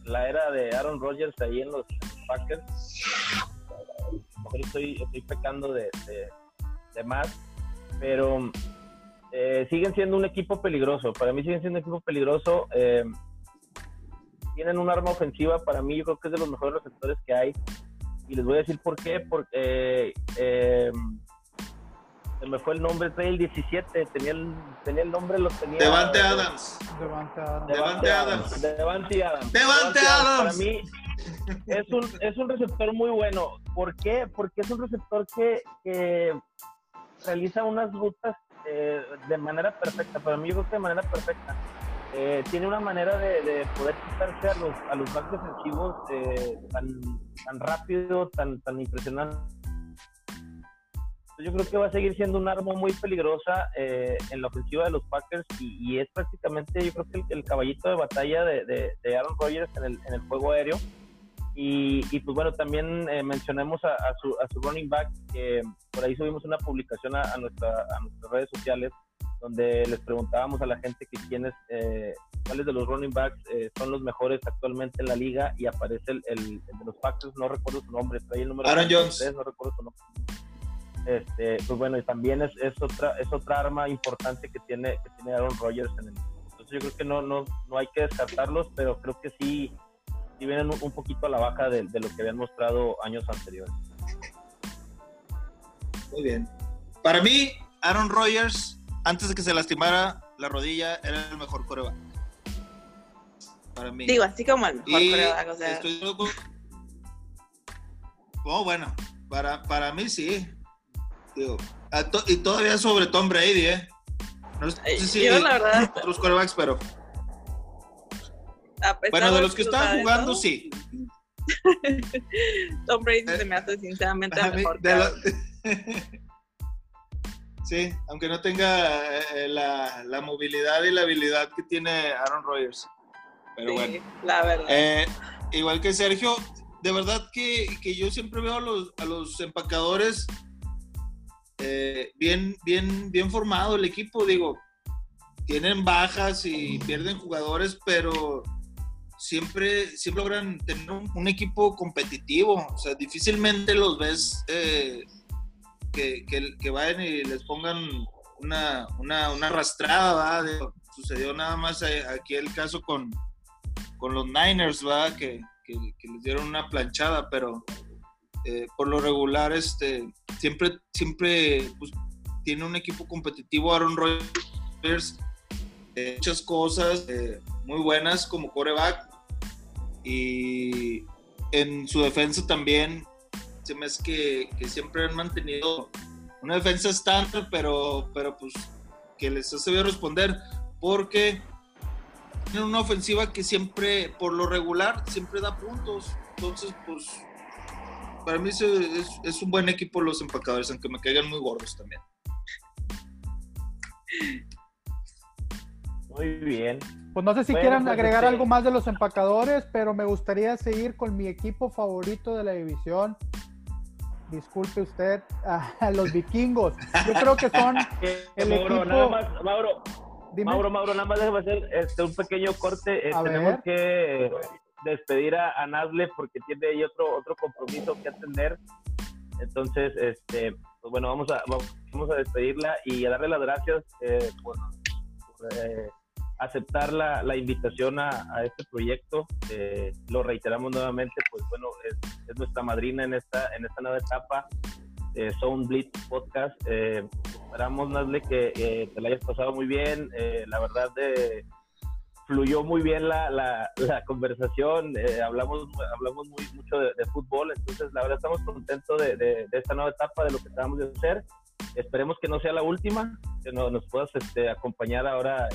S3: la era de Aaron Rodgers ahí en los Packers. Mejor estoy, estoy pecando de, de, de, más, pero eh, siguen siendo un equipo peligroso. Para mí siguen siendo un equipo peligroso. Eh, tienen un arma ofensiva. Para mí yo creo que es de los mejores receptores que hay. Y les voy a decir por qué. Porque eh, se me fue el nombre, trae el 17. Tenía el, tenía el nombre, lo tenía.
S1: Devante Adams.
S2: Devante Adams.
S3: Devante Adams. Devante Adams.
S1: Devante Adams.
S3: Para mí es un, es un receptor muy bueno. ¿Por qué? Porque es un receptor que, que realiza unas rutas eh, de manera perfecta. Para mí yo creo que de manera perfecta. Eh, tiene una manera de, de, poder quitarse a los, a los backs defensivos eh, tan, tan rápido, tan, tan impresionante. Yo creo que va a seguir siendo un arma muy peligrosa eh, en la ofensiva de los Packers y, y, es prácticamente, yo creo que el, el caballito de batalla de, de, de Aaron Rodgers en el, en el, juego aéreo. Y, y pues bueno, también eh, mencionemos a, a, su, a, su, running back, que por ahí subimos una publicación a, nuestra, a nuestras redes sociales donde les preguntábamos a la gente que quiénes, eh, cuáles de los running backs eh, son los mejores actualmente en la liga y aparece el, el, el de los Packers, no recuerdo su nombre, trae el número
S1: Aaron 23,
S3: Jones. no recuerdo su nombre. Este, pues bueno, y también es, es, otra, es otra arma importante que tiene, que tiene Aaron Rodgers en el entonces yo creo que no, no, no hay que descartarlos, pero creo que sí, sí vienen un, un poquito a la baja de, de lo que habían mostrado años anteriores.
S1: Muy bien. Para mí, Aaron Rodgers antes de que se lastimara la rodilla, era el mejor coreback. Para mí.
S4: Digo, así como el mejor coreback, o sea.
S1: Estoy loco. Oh, bueno, para, para mí sí. Digo, to y todavía sobre Tom Brady, ¿eh? No sé si
S4: Yo, la verdad,
S1: otros corebacks, pero. Bueno, de los que estaban jugando,
S4: todo,
S1: sí.
S4: Tom Brady se me hace sinceramente el mejor. De.
S1: Sí, aunque no tenga eh, la, la, movilidad y la habilidad que tiene Aaron Rodgers. Pero
S4: sí,
S1: bueno.
S4: La verdad.
S1: Eh, igual que Sergio, de verdad que, que, yo siempre veo a los, a los empacadores eh, bien, bien, bien formado el equipo. Digo, tienen bajas y pierden jugadores, pero siempre, siempre logran tener un, equipo competitivo. O sea, difícilmente los ves. Eh, que, que, vayan y les pongan una, una, una arrastrada, ¿va? sucedió nada más aquí el caso con, con los Niners. Que, que, que les dieron una planchada, pero eh, por lo regular este, siempre, siempre pues, tiene un equipo competitivo Aaron Rodgers, eh, muchas cosas eh, muy buenas como coreback y en su defensa también se me hace que, siempre han mantenido una defensa estándar, pero, pero pues que les hace bien responder, porque tienen una ofensiva que siempre, por lo regular, siempre da puntos. Entonces, pues, para mí es, es, es un buen equipo los empacadores, aunque me caigan muy gordos también.
S3: Muy bien.
S2: Pues no sé si bueno, quieran pues agregar este... algo más de los empacadores, pero me gustaría seguir con mi equipo favorito de la división, disculpe usted, a, los vikingos. Yo creo que son el
S3: Mauro,
S2: equipo...
S3: Nada más, Mauro, Dime. Mauro, Mauro, nada más déjame hacer este, un pequeño corte. Eh, tenemos ver. que despedir a, a Nazle porque tiene ahí otro, otro compromiso que atender. Entonces, este, pues bueno, vamos a, vamos a despedirla y a darle las gracias eh, por, por eh, aceptar la, la invitación a, a, este proyecto. Eh, lo reiteramos nuevamente, pues bueno, es, es, nuestra madrina en esta, en esta nueva etapa. Eh, Sound Blitz Podcast. Eh, esperamos, Nazle, que eh, te la hayas pasado muy bien. Eh, la verdad, fluyó muy bien la, la, la conversación. hablamos hablamos muy, mucho de, de, fútbol. Entonces, la verdad, estamos contentos de, de, de, esta nueva etapa, de lo que acabamos de hacer. Esperemos que no sea la última, que no, nos puedas este, acompañar ahora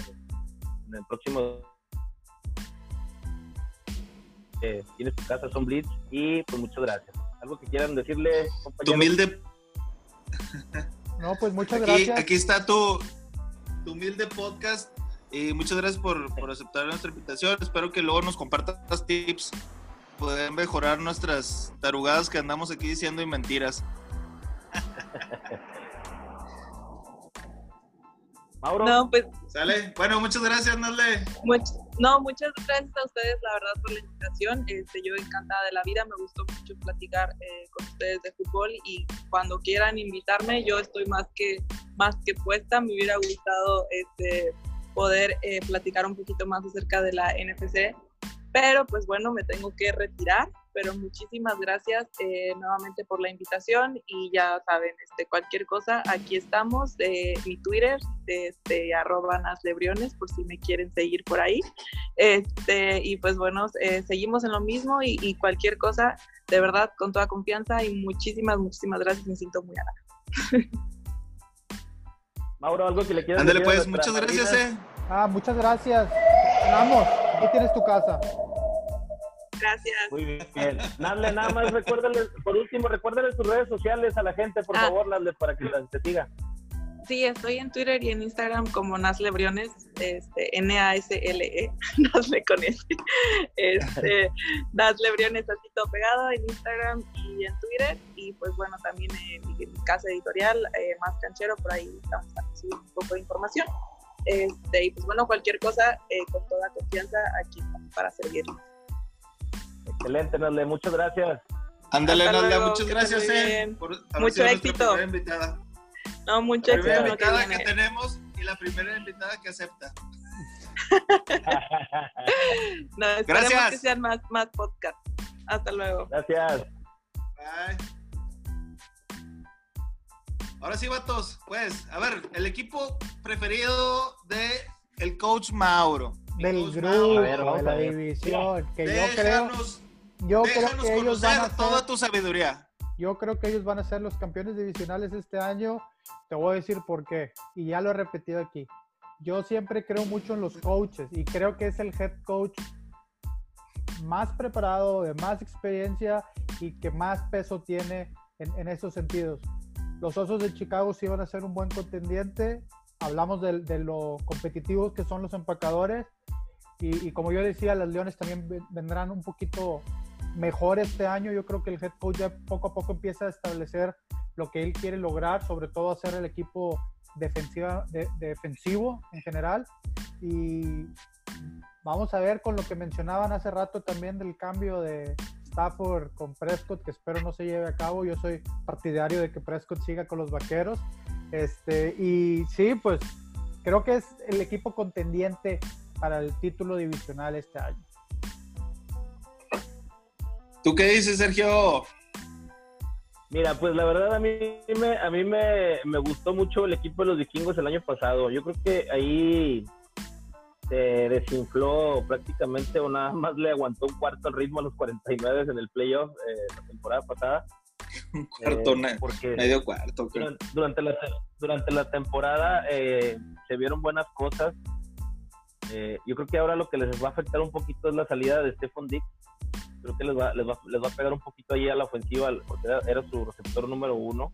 S3: en el próximo eh, tienes tu casa son Blitz y pues muchas gracias algo que quieran decirle
S1: tu humilde
S2: no pues muchas
S1: aquí,
S2: gracias
S1: aquí está tu, tu humilde podcast y muchas gracias por, por, aceptar nuestra invitación espero que luego nos compartas tips poder mejorar nuestras tarugadas que andamos aquí diciendo y mentiras
S3: Mauro.
S4: No, pues.
S1: Sale. Bueno, muchas gracias, Nale.
S4: Much, no, muchas gracias a ustedes, la verdad, por la invitación. Este, yo encantada de la vida, me gustó mucho platicar eh, con ustedes de fútbol y cuando quieran invitarme, yo estoy más que más que puesta. Me hubiera gustado este, poder eh, platicar un poquito más acerca de la NFC, pero pues bueno, me tengo que retirar pero muchísimas gracias eh, nuevamente por la invitación y ya saben, este, cualquier cosa, aquí estamos, de mi Twitter, este, arroba naslebriones, por si me quieren seguir por ahí. Este, y pues bueno, eh, seguimos en lo mismo y, cualquier cosa, de verdad, con toda confianza y muchísimas, muchísimas gracias, me siento muy halagada.
S3: Mauro, algo que le quieras
S1: Ándale pues, muchas gracias, eh.
S2: Ah, muchas gracias. Vamos, aquí tienes tu casa.
S4: Gracias.
S3: Muy bien. Nadle, nada más recuérdale, por último, recuérdale sus redes sociales a la gente, por ah. favor, Nadle, para que te siga.
S4: Sí, estoy en Twitter y en Instagram como Nasle Briones, este, N-A-S-L-E, Nasle con S. Este, Nasle Briones, así todo pegado en Instagram y en Twitter. Y pues bueno, también en mi, casa editorial, eh, Más Canchero, por ahí estamos un poco de información. Este, y pues bueno, cualquier cosa, eh, con toda confianza, aquí para servirles.
S3: Excelente, Nadle, muchas gracias.
S1: Ándale, Nadle, muchas gracias, eh,
S4: mucho éxito. No, mucho
S1: la primera invitada que, tenemos y la primera invitada que acepta.
S4: no, gracias. que sean más, más podcasts. Hasta luego.
S3: Gracias.
S1: Bye. Ahora sí, vatos, pues, a ver, el equipo preferido de el coach Mauro
S2: del grupo, de la división, que yo creo, yo creo que ellos van a
S1: toda tu sabiduría.
S2: Yo creo que ellos van a ser los campeones divisionales este año. Te voy a decir por qué. Y ya lo he repetido aquí. Yo siempre creo mucho en los coaches y creo que es el head coach más preparado, de más experiencia y que más peso tiene en, en esos sentidos. Los Osos de Chicago sí van a ser un buen contendiente. Hablamos de, de lo competitivos que son los empacadores y, como yo decía, las Leones también vendrán un poquito mejor este año. Yo creo que el head coach ya poco a poco empieza a establecer lo que él quiere lograr, sobre todo hacer el equipo defensiva, defensivo en general. Y vamos a ver con lo que mencionaban hace rato también del cambio de Stafford con Prescott, que espero no se lleve a cabo. Yo soy partidario de que Prescott siga con los vaqueros. Este, y sí, pues creo que es el equipo contendiente para el título divisional este año.
S1: ¿Tú qué dices, Sergio?
S3: Mira, pues la verdad a mí me, a mí me, gustó mucho el equipo de los vikingos el año pasado. Yo creo que ahí se desinfló prácticamente o nada más le aguantó un cuarto al ritmo a los 49 en el playoff eh, la temporada pasada.
S1: Un cuarto, eh, medio cuarto.
S3: Durante, la, durante la temporada eh, se vieron buenas cosas. Eh, yo creo que ahora lo que les va a afectar un poquito es la salida de Stephon Dick. Creo que les va, les va, les va a pegar un poquito ahí a la ofensiva, porque era, su receptor número uno.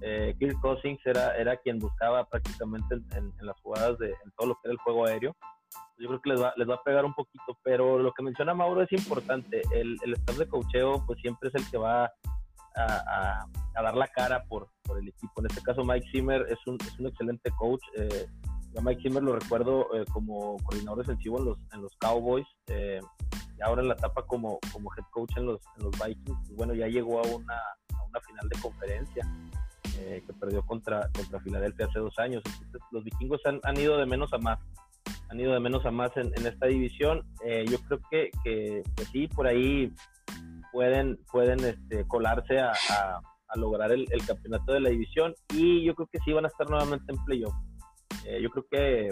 S3: Eh, Kirk Cousins era, era quien buscaba prácticamente en, las jugadas, de, en todo lo que era el juego aéreo. Yo creo que les va, les va a pegar un poquito, pero lo que menciona Mauro es importante. El, el staff de cocheo, pues siempre es el que va a, a, dar la cara por, por, el equipo. En este caso, Mike Zimmer es un, es un excelente coach. Eh, yo Mike Zimmer lo recuerdo eh, como coordinador defensivo en los, en los Cowboys, eh, y ahora en la etapa como, como head coach en los, en los Vikings. Pues bueno, ya llegó a una, a una final de conferencia eh, que perdió contra, contra Filadelfia hace dos años. Entonces, los vikingos han, han, ido de menos a más. Han ido de menos a más en, en esta división. yo creo que, que, sí, por ahí pueden, pueden este, colarse a, lograr el, campeonato de la división y yo creo que sí van a estar nuevamente en playoff. Eh, yo creo que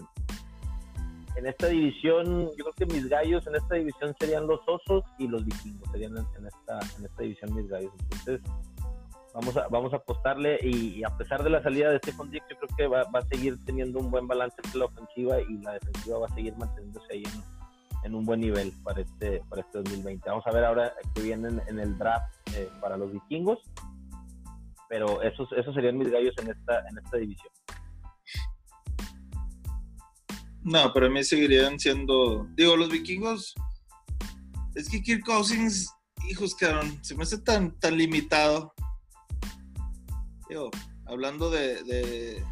S3: en esta división, yo creo que mis gallos en esta división serían los osos y los vikingos, serían en, esta, en esta división mis gallos. Entonces, vamos a, vamos a apostarle y, a pesar de la salida de Stephen Dix, yo creo que va, va, a seguir teniendo un buen balance entre la ofensiva y la defensiva va a seguir manteniéndose ahí en, un buen nivel para este, para este 2020. Vamos a ver ahora que vienen en el draft eh, para los vikingos, pero esos, esos serían mis gallos en esta, en esta división.
S1: No, pero a mí seguirían siendo. Digo, los vikingos. Es que Kirk Cousins, hijos, cabrón, se me hace tan, tan limitado. Digo, hablando de.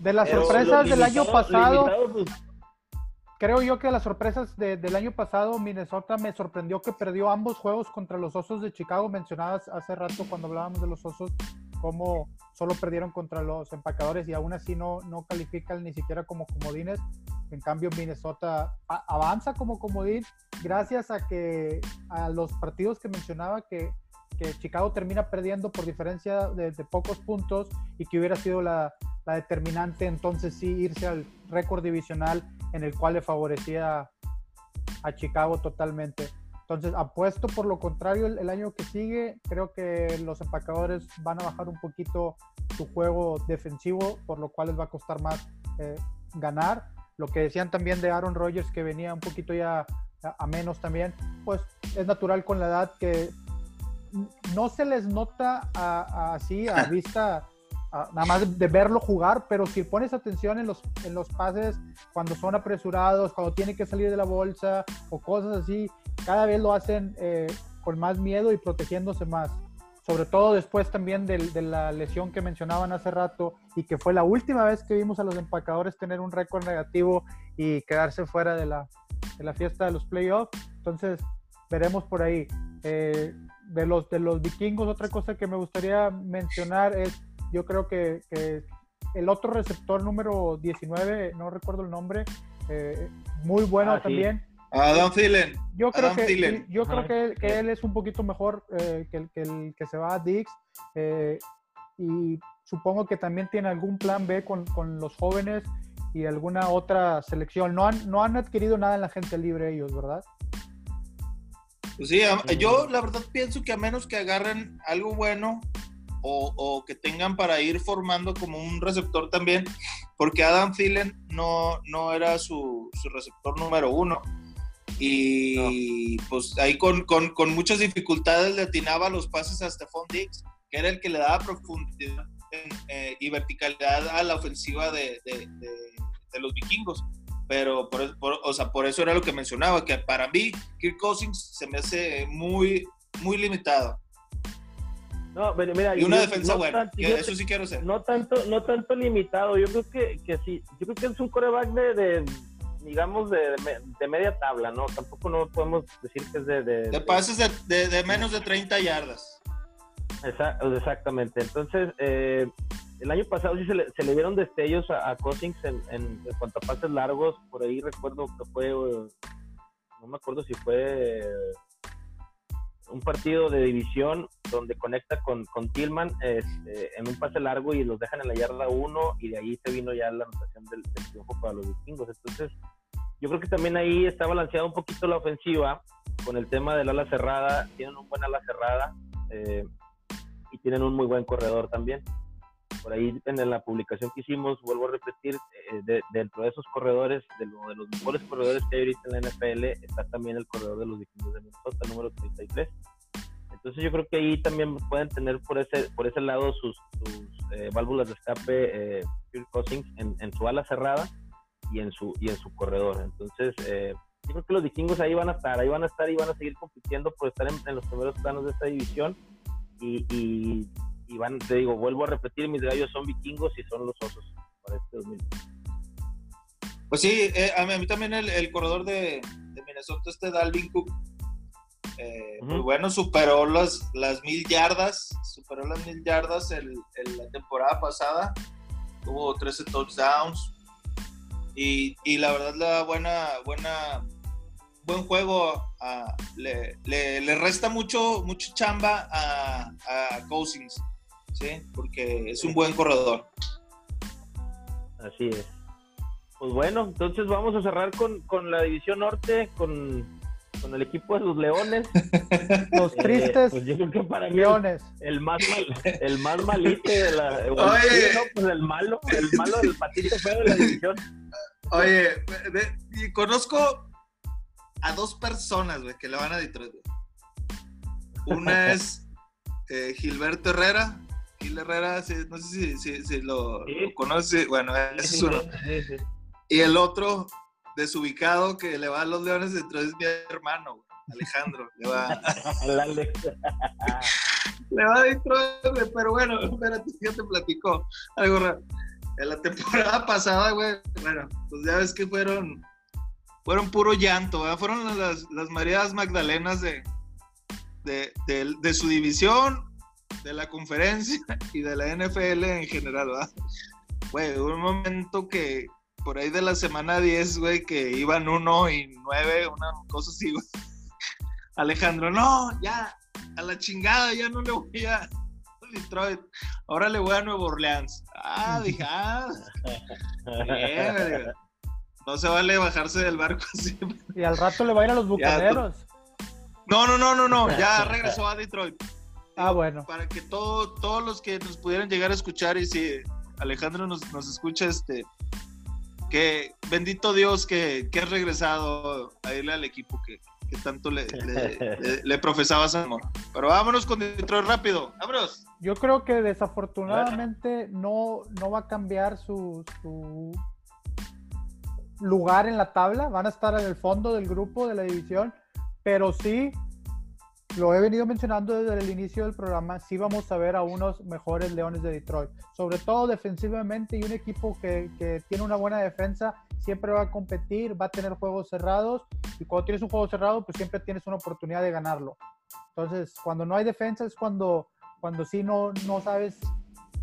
S2: De, las sorpresas del año pasado. Pues. Creo yo que las sorpresas del año pasado, Minnesota me sorprendió que perdió ambos juegos contra los Osos de Chicago, mencionadas hace rato cuando hablábamos de los Osos cómo solo perdieron contra los empacadores y aún así no, no califican ni siquiera como comodines. En cambio, Minnesota avanza como comodín gracias a que a los partidos que mencionaba que, Chicago termina perdiendo por diferencia de, pocos puntos y que hubiera sido la, la, determinante entonces sí irse al récord divisional en el cual le favorecía a Chicago totalmente. Entonces, apuesto por lo contrario el, año que sigue. Creo que los empacadores van a bajar un poquito su juego defensivo, por lo cual les va a costar más eh, ganar. Lo que decían también de Aaron Rodgers, que venía un poquito ya a, menos también, pues es natural con la edad que no se les nota así a vista nada más de verlo jugar, pero si pones atención en los, en los pases cuando son apresurados, cuando tiene que salir de la bolsa o cosas así, cada vez lo hacen eh, con más miedo y protegiéndose más. Sobre todo después también de, de, la lesión que mencionaban hace rato y que fue la última vez que vimos a los empacadores tener un récord negativo y quedarse fuera de la, de la fiesta de los playoffs. Entonces, veremos por ahí. Eh, de, los, de los vikingos, otra cosa que me gustaría mencionar es yo creo que, el otro receptor número 19, no recuerdo el nombre, eh, muy bueno ah, también.
S1: Adam Thielen.
S2: Yo creo, que, yo creo que, él es un poquito mejor eh, que, el, que se va a Dix. Eh, y supongo que también tiene algún plan B con, los jóvenes y alguna otra selección. No han, no han adquirido nada en la gente libre ellos, ¿verdad?
S1: Pues sí, yo la verdad pienso que a menos que agarren algo bueno, o, que tengan para ir formando como un receptor también, porque Adam Thielen no, no era su, receptor número uno. Y pues ahí con, muchas dificultades le atinaba los pases a Stephon Diggs, que era el que le daba profundidad eh, y verticalidad a la ofensiva de, los vikingos. Pero por, o sea, por eso era lo que mencionaba, que para mí Kirk Cousins se me hace muy, muy limitado.
S3: No, mira,
S1: y una defensa buena, eso sí quiero ser.
S3: No tanto, no tanto limitado, yo creo que, que sí, yo creo que es un coreback de, digamos, de, de, media tabla, ¿no? Tampoco no podemos decir que es de...
S1: De, pases de, menos de 30 yardas.
S3: exactamente, entonces, eh, el año pasado sí se le, se le dieron destellos a, Cousins en, cuanto a pases largos, por ahí recuerdo que fue, no me acuerdo si fue un partido de división donde conecta con, Tillman este, en un pase largo y los dejan en la yarda 1 y de ahí se vino ya la anotación del, triunfo para los vikingos. Entonces, yo creo que también ahí está balanceada un poquito la ofensiva con el tema del ala cerrada. Tienen un buen ala cerrada eh, y tienen un muy buen corredor también. Por ahí en la publicación que hicimos, vuelvo a repetir, eh, dentro de esos corredores, de, de, los mejores corredores que hay ahorita en la NFL, está también el corredor de los vikingos de Minnesota, número 33 entonces yo creo que ahí también pueden tener por ese por ese lado sus, eh, válvulas de escape eh, Cousins en, su ala cerrada y en su y en su corredor. Entonces eh, yo creo que los vikingos ahí van a estar, ahí van a estar y van a seguir compitiendo por estar en, los primeros planos de esta división y, y, van, te digo, vuelvo a repetir, mis gallos son vikingos y son los osos para este 2000.
S1: Pues sí, eh, a, mí, también el, corredor de, de Minnesota, este Dalvin Cook, eh, muy bueno, superó las, las mil yardas, superó las mil yardas el, la temporada pasada, tuvo 13 touchdowns y, y la verdad la buena, buena, buen juego, le, le, resta mucho, mucho chamba a, a Cousins, ¿sí? porque es un buen corredor.
S3: Así es. Pues bueno, entonces vamos a cerrar con, con la división norte, con con el equipo de los Leones.
S2: Los tristes
S3: pues yo creo que para Leones. El, más el más malito de la. Oye. pues el malo, el malo del patito feo de la división.
S1: Oye, y conozco a dos personas, que le van a Detroit. Una es eh, Gilberto Herrera. Gil Herrera, no sé si, si, lo, conoce. Bueno, ese es uno. Y el otro desubicado que le va a los Leones, entonces es mi hermano, Alejandro. Le va, le va a pero bueno, espérate, ya te platicó algo raro. En la temporada pasada, güey, bueno, pues ya ves que fueron, fueron puro llanto, fueron las, las Marías Magdalenas de, de, de, su división de la conferencia y de la NFL en general, ¿verdad? Güey, un momento que por ahí de la semana 10, güey, que iban 1 y 9, una cosa así, güey. Alejandro, no, ya, a la chingada, ya no le voy a Detroit, ahora le voy a Nueva Orleans. Ah, dije, ah, bien, no se vale bajarse del barco así.
S2: Y al rato le va a ir a los bucaneros.
S1: No, no, no, no, no, ya regresó a Detroit.
S2: Ah, bueno.
S1: Para que todo, todos los que nos pudieran llegar a escuchar y si Alejandro nos, nos escucha, este, que bendito Dios que, que has regresado a irle al equipo que, que tanto le, le, le, profesabas amor. Pero vámonos con Detroit rápido, vámonos.
S2: Yo creo que desafortunadamente no, no va a cambiar su, su lugar en la tabla, van a estar en el fondo del grupo de la división, pero sí lo he venido mencionando desde el inicio del programa, sí vamos a ver a unos mejores Leones de Detroit, sobre todo defensivamente y un equipo que, que, tiene una buena defensa siempre va a competir, va a tener juegos cerrados. Y cuando tienes un juego cerrado pues siempre tienes una oportunidad de ganarlo. Entonces, cuando no hay defensa es cuando, cuando sí no, no sabes,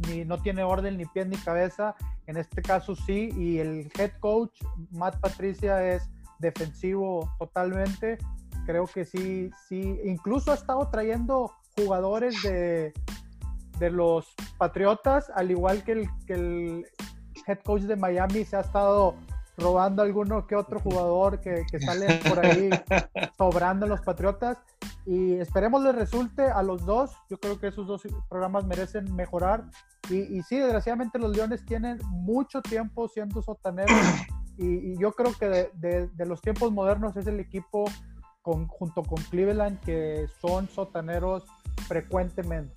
S2: ni no tiene orden ni pies ni cabeza, en este caso sí, y el head coach Matt Patricia es defensivo totalmente creo que sí, sí, incluso ha estado trayendo jugadores de, de los Patriotas, al igual que el, que el head coach de Miami se ha estado robando alguno que otro jugador que, que sale por ahí sobrando en los Patriotas. Y esperemos les resulte a los dos. Yo creo que esos dos programas merecen mejorar. Y, y sí, desgraciadamente los Leones tienen mucho tiempo siendo sotaneros. Y, y yo creo que de, de, de, los tiempos modernos es el equipo junto con Cleveland, que son sotaneros frecuentemente.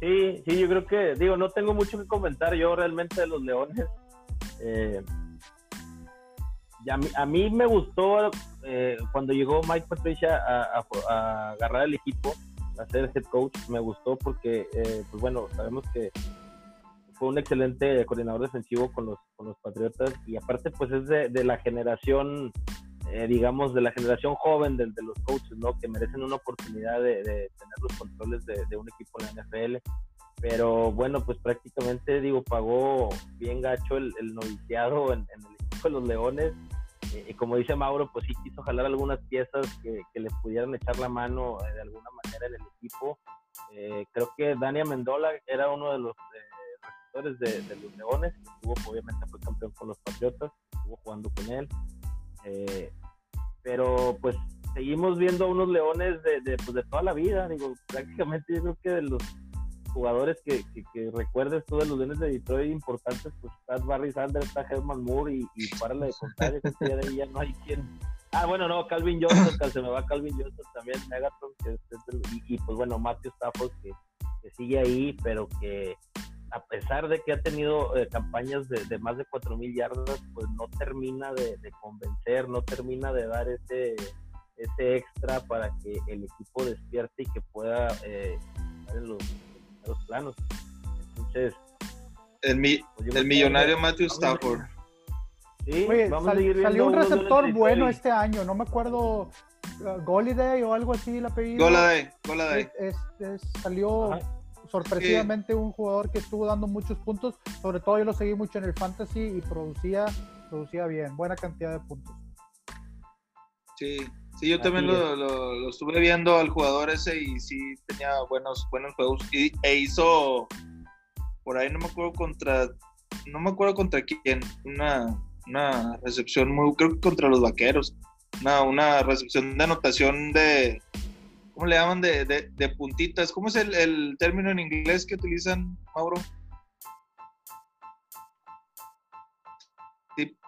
S3: Sí, sí, yo creo que, digo, no tengo mucho que comentar yo realmente de los Leones. Eh, a, mí, me gustó eh, cuando llegó Mike Patricia a, a, agarrar el equipo, a ser head coach, me gustó porque, eh, pues bueno, sabemos que fue un excelente coordinador defensivo con los, con los Patriotas y aparte pues es de, de la generación eh, digamos, de la generación joven de, de, los coaches, ¿no? Que merecen una oportunidad de, de tener los controles de, de, un equipo en la NFL. Pero bueno, pues prácticamente, digo, pagó bien gacho el, el noviciado en, en, el equipo de los Leones. Eh, y como dice Mauro, pues sí quiso jalar algunas piezas que, que le pudieran echar la mano eh, de alguna manera en el equipo. Eh, creo que Dania Mendola era uno de los receptores de, los Leones, que estuvo, obviamente fue campeón con los Patriotas, estuvo jugando con él. Eh, pero pues seguimos viendo unos leones de, de, pues, de toda la vida, digo, prácticamente yo creo que de los jugadores que, que, que recuerdes tú de los leones de Detroit importantes, pues está Barry Sanders, está Herman Moore y, y párale de contar, que ahí ya no hay quien... Ah, bueno, no, Calvin Johnson, se me va Calvin Johnson también, Megatron, que y, pues bueno, Matthew Stafford, que, que sigue ahí, pero que a pesar de que ha tenido eh, campañas de, de, más de 4.000 yardas, pues no termina de, de, convencer, no termina de dar ese, ese extra para que el equipo despierte y que pueda eh, estar en los, en los, planos. Entonces...
S1: El, mi, pues el millonario Matthew Stafford.
S2: Sí, Oye, vamos sal, a seguir salió un receptor bueno este año, no me acuerdo, uh, Goliday o algo así el apellido. Es, es, salió... Ajá sorpresivamente un jugador que estuvo dando muchos puntos, sobre todo yo lo seguí mucho en el fantasy y producía, producía bien, buena cantidad de puntos.
S1: Sí, sí, yo también lo, lo, lo, estuve viendo al jugador ese y sí tenía buenos, buenos juegos y, e hizo por ahí no me acuerdo contra, no me acuerdo contra quién, una, una recepción muy, creo que contra los vaqueros, una, una recepción de anotación de ¿cómo le llaman? De, de, de puntitas. ¿Cómo es el, el, término en inglés que utilizan, Mauro? Tip,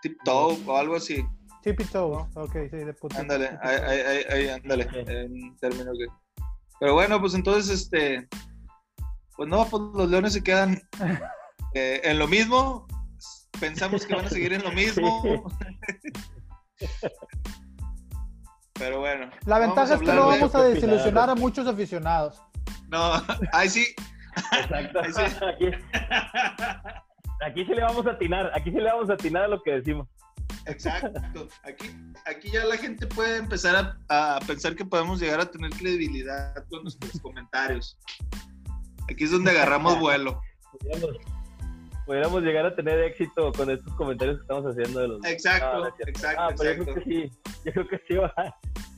S1: tip toe o algo así.
S2: Tippy toe, ok, sí, de puntitas.
S1: Ándale, ahí, ahí, ahí, ándale, en términos que... Pero bueno, pues entonces, este, pues no, pues los leones se quedan eh, en lo mismo. Pensamos que van a seguir en lo mismo. Pero bueno.
S2: La ventaja es que no vamos a desilusionar a muchos aficionados.
S1: No, ahí sí.
S3: Exacto. Ahí sí. Aquí, aquí sí le vamos a atinar, aquí sí le vamos a atinar a lo que decimos.
S1: Exacto. Aquí, aquí ya la gente puede empezar a, pensar que podemos llegar a tener credibilidad con nuestros comentarios. Aquí es donde agarramos vuelo.
S3: Pudiéramos, llegar a tener éxito con estos comentarios que estamos haciendo de los.
S1: Exacto, exacto, exacto.
S3: Yo creo que sí, yo creo que sí va,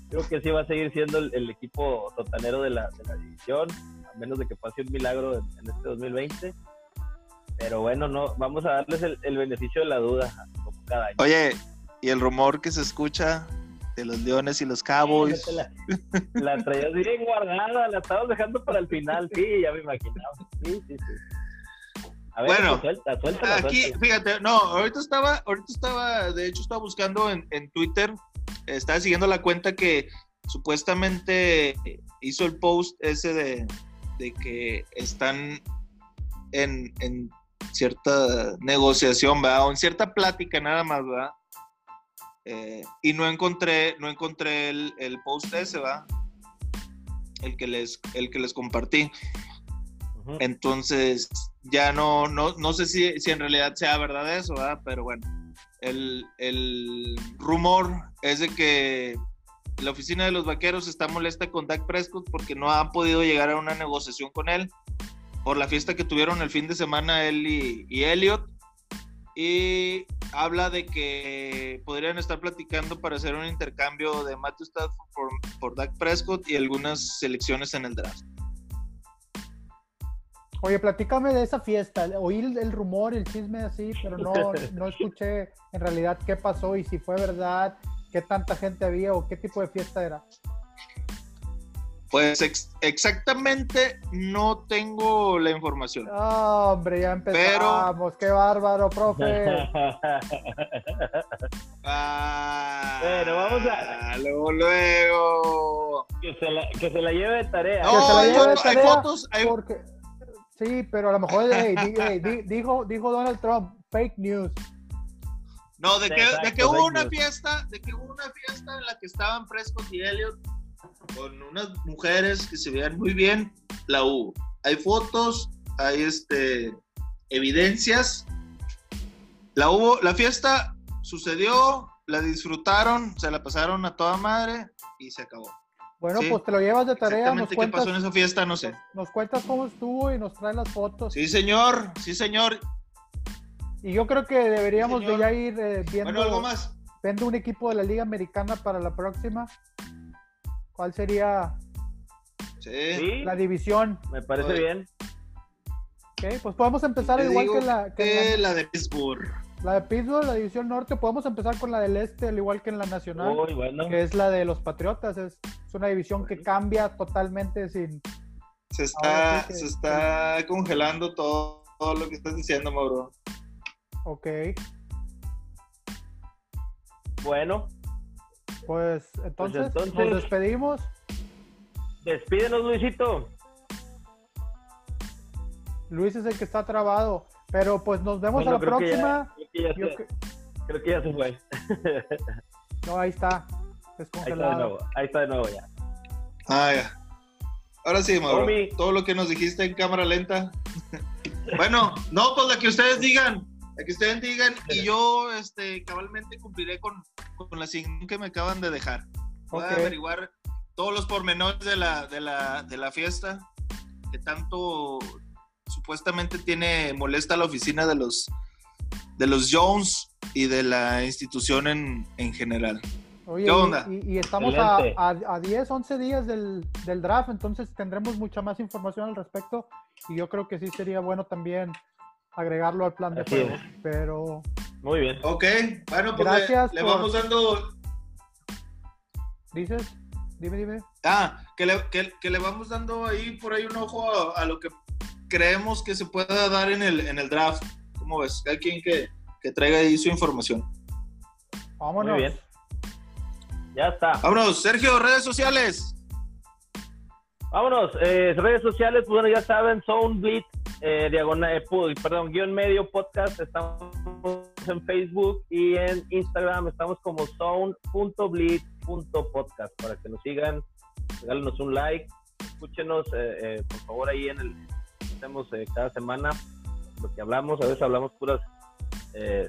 S3: creo que sí va a seguir siendo el, equipo totanero de la, de la, división, a menos de que pase un milagro en, en este 2020 pero bueno, no, vamos a darles el, beneficio de la duda, como cada año.
S1: Oye, y el rumor que se escucha de los Leones y los Cowboys.
S3: la, la traías bien guardada, la estabas dejando para el final, sí, ya me imaginaba. Sí, sí, sí.
S1: A ver, bueno, suelta, suelta, aquí, fíjate, no, ahorita estaba, ahorita estaba, de hecho estaba buscando en, en Twitter, estaba siguiendo la cuenta que supuestamente hizo el post ese de, de que están en, en cierta negociación, ¿verdad? O en cierta plática nada más, ¿verdad? Eh, y no encontré, no encontré el, el, post ese, ¿verdad? El que les, el que les compartí. Entonces, ya no, no, no sé si, si, en realidad sea verdad eso, ¿verdad? Pero bueno, el, el rumor es de que la oficina de los vaqueros está molesta con Dak Prescott porque no ha podido llegar a una negociación con él por la fiesta que tuvieron el fin de semana él y, Elliot. Y habla de que podrían estar platicando para hacer un intercambio de Matthew Stafford por, por Dak Prescott y algunas selecciones en el draft.
S2: Oye, platícame de esa fiesta. Oí el, rumor, el chisme así, pero no, no escuché en realidad qué pasó y si fue verdad, qué tanta gente había o qué tipo de fiesta era.
S1: Pues exactamente no tengo la información.
S2: hombre, ya empezamos. Qué bárbaro, profe.
S1: ah,
S3: bueno, vamos a.
S1: Luego, luego.
S3: Que se la, que se la lleve de tarea.
S2: No, que se la lleve de tarea. Hay fotos. Porque... Sí, pero a lo mejor dijo, dijo Donald Trump, fake news.
S1: No, de que, de que hubo una fiesta, de que hubo una fiesta en la que estaban Prescott y Elliot con unas mujeres que se veían muy bien, la hubo. Hay fotos, hay este, evidencias. La hubo, la fiesta sucedió, la disfrutaron, se la pasaron a toda madre y se acabó.
S2: Bueno, pues te lo llevas de tarea.
S1: Exactamente qué pasó en esa fiesta, no sé.
S2: Nos, cuentas cómo estuvo y nos traes las fotos.
S1: Sí, señor, sí, señor.
S2: Y yo creo que deberíamos de ya ir eh, viendo,
S1: bueno, algo más.
S2: viendo un equipo de la Liga Americana para la próxima. ¿Cuál sería la división?
S3: Me parece bien.
S2: Ok, pues podemos empezar igual que la...
S1: Que la, de Pittsburgh.
S2: La de Pittsburgh, la división norte, podemos empezar con la del este, al igual que en la nacional, que es la de los Patriotas. Es, una división que cambia totalmente sin...
S1: Se está, se está congelando todo, todo lo que estás diciendo, Mauro.
S2: Ok.
S3: Bueno,
S2: pues, pues entonces, nos despedimos.
S3: Despídenos, Luisito.
S2: Luis es el que está trabado. Pero pues nos vemos a la próxima.
S3: Creo, que ya se, fue.
S2: no, ahí está.
S3: Ahí está de nuevo. Ahí está de nuevo ya.
S1: Ah, ya. Ahora sí, Mauro. Todo lo que nos dijiste en cámara lenta. bueno, no, pues la que ustedes digan que ustedes digan y yo este, cabalmente cumpliré con, con la asignación que me acaban de dejar. Voy a averiguar todos los pormenores de la, de la, de la fiesta que tanto supuestamente tiene molesta la oficina de los de los Jones y de la institución en, en general.
S2: ¿Qué onda? Y, estamos a, a, 10, 11 días del, del, draft, entonces tendremos mucha más información al respecto y yo creo que sí sería bueno también agregarlo al plan de juego. Pero.
S3: Muy bien.
S1: Ok, bueno, pues Gracias le, vamos dando.
S2: ¿Dices? Dime, dime.
S1: Ah, que le, que, le vamos dando ahí por ahí un ojo a, lo que creemos que se pueda dar en el, en el draft. ¿Cómo ves? Hay quien que, que traiga ahí su información.
S2: Vámonos. Muy bien.
S3: Ya está.
S1: Vámonos, Sergio, redes sociales.
S3: Vámonos, eh, redes sociales, pues bueno, ya saben, son Blitz eh, diagonal, eh, perdón, guion medio podcast, estamos en Facebook y en Instagram, estamos como zone.bleed.podcast para que nos sigan, regálenos un like, escúchenos eh, por favor ahí en el, hacemos cada semana lo que hablamos, a veces hablamos puras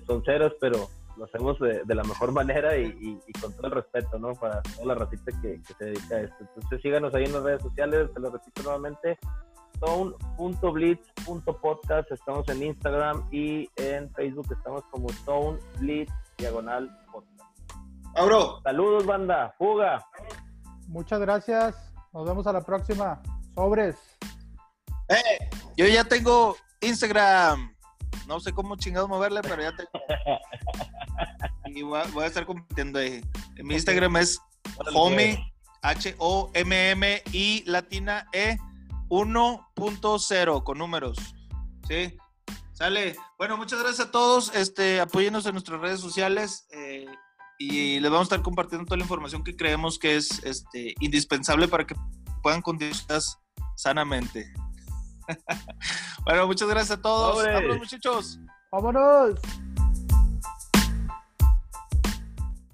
S3: sonceras, pero lo hacemos de, la mejor manera y, con todo el respeto, ¿no? Para toda la ratita que, se dedica a esto. Entonces síganos ahí en las redes sociales, te lo repito nuevamente, stone.blitz.podcast, estamos en Instagram y en Facebook estamos como Stone Blitz Diagonal Podcast.
S1: Abro.
S3: Saludos, banda. Fuga.
S2: Muchas gracias. Nos vemos a la próxima. Sobres.
S1: Eh, yo ya tengo Instagram. No sé cómo chingados moverle, pero ya tengo. y voy a, estar compartiendo ahí. Mi Instagram es homie, H-O-M-M y latina E 1.0 con números. ¿Sí? Sale. Bueno, muchas gracias a todos. Este, apóyenos en nuestras redes sociales. Eh, y les vamos a estar compartiendo toda la información que creemos que es este, indispensable para que puedan continuar sanamente. Bueno, muchas gracias a todos. Vámonos, muchachos.
S2: Vámonos.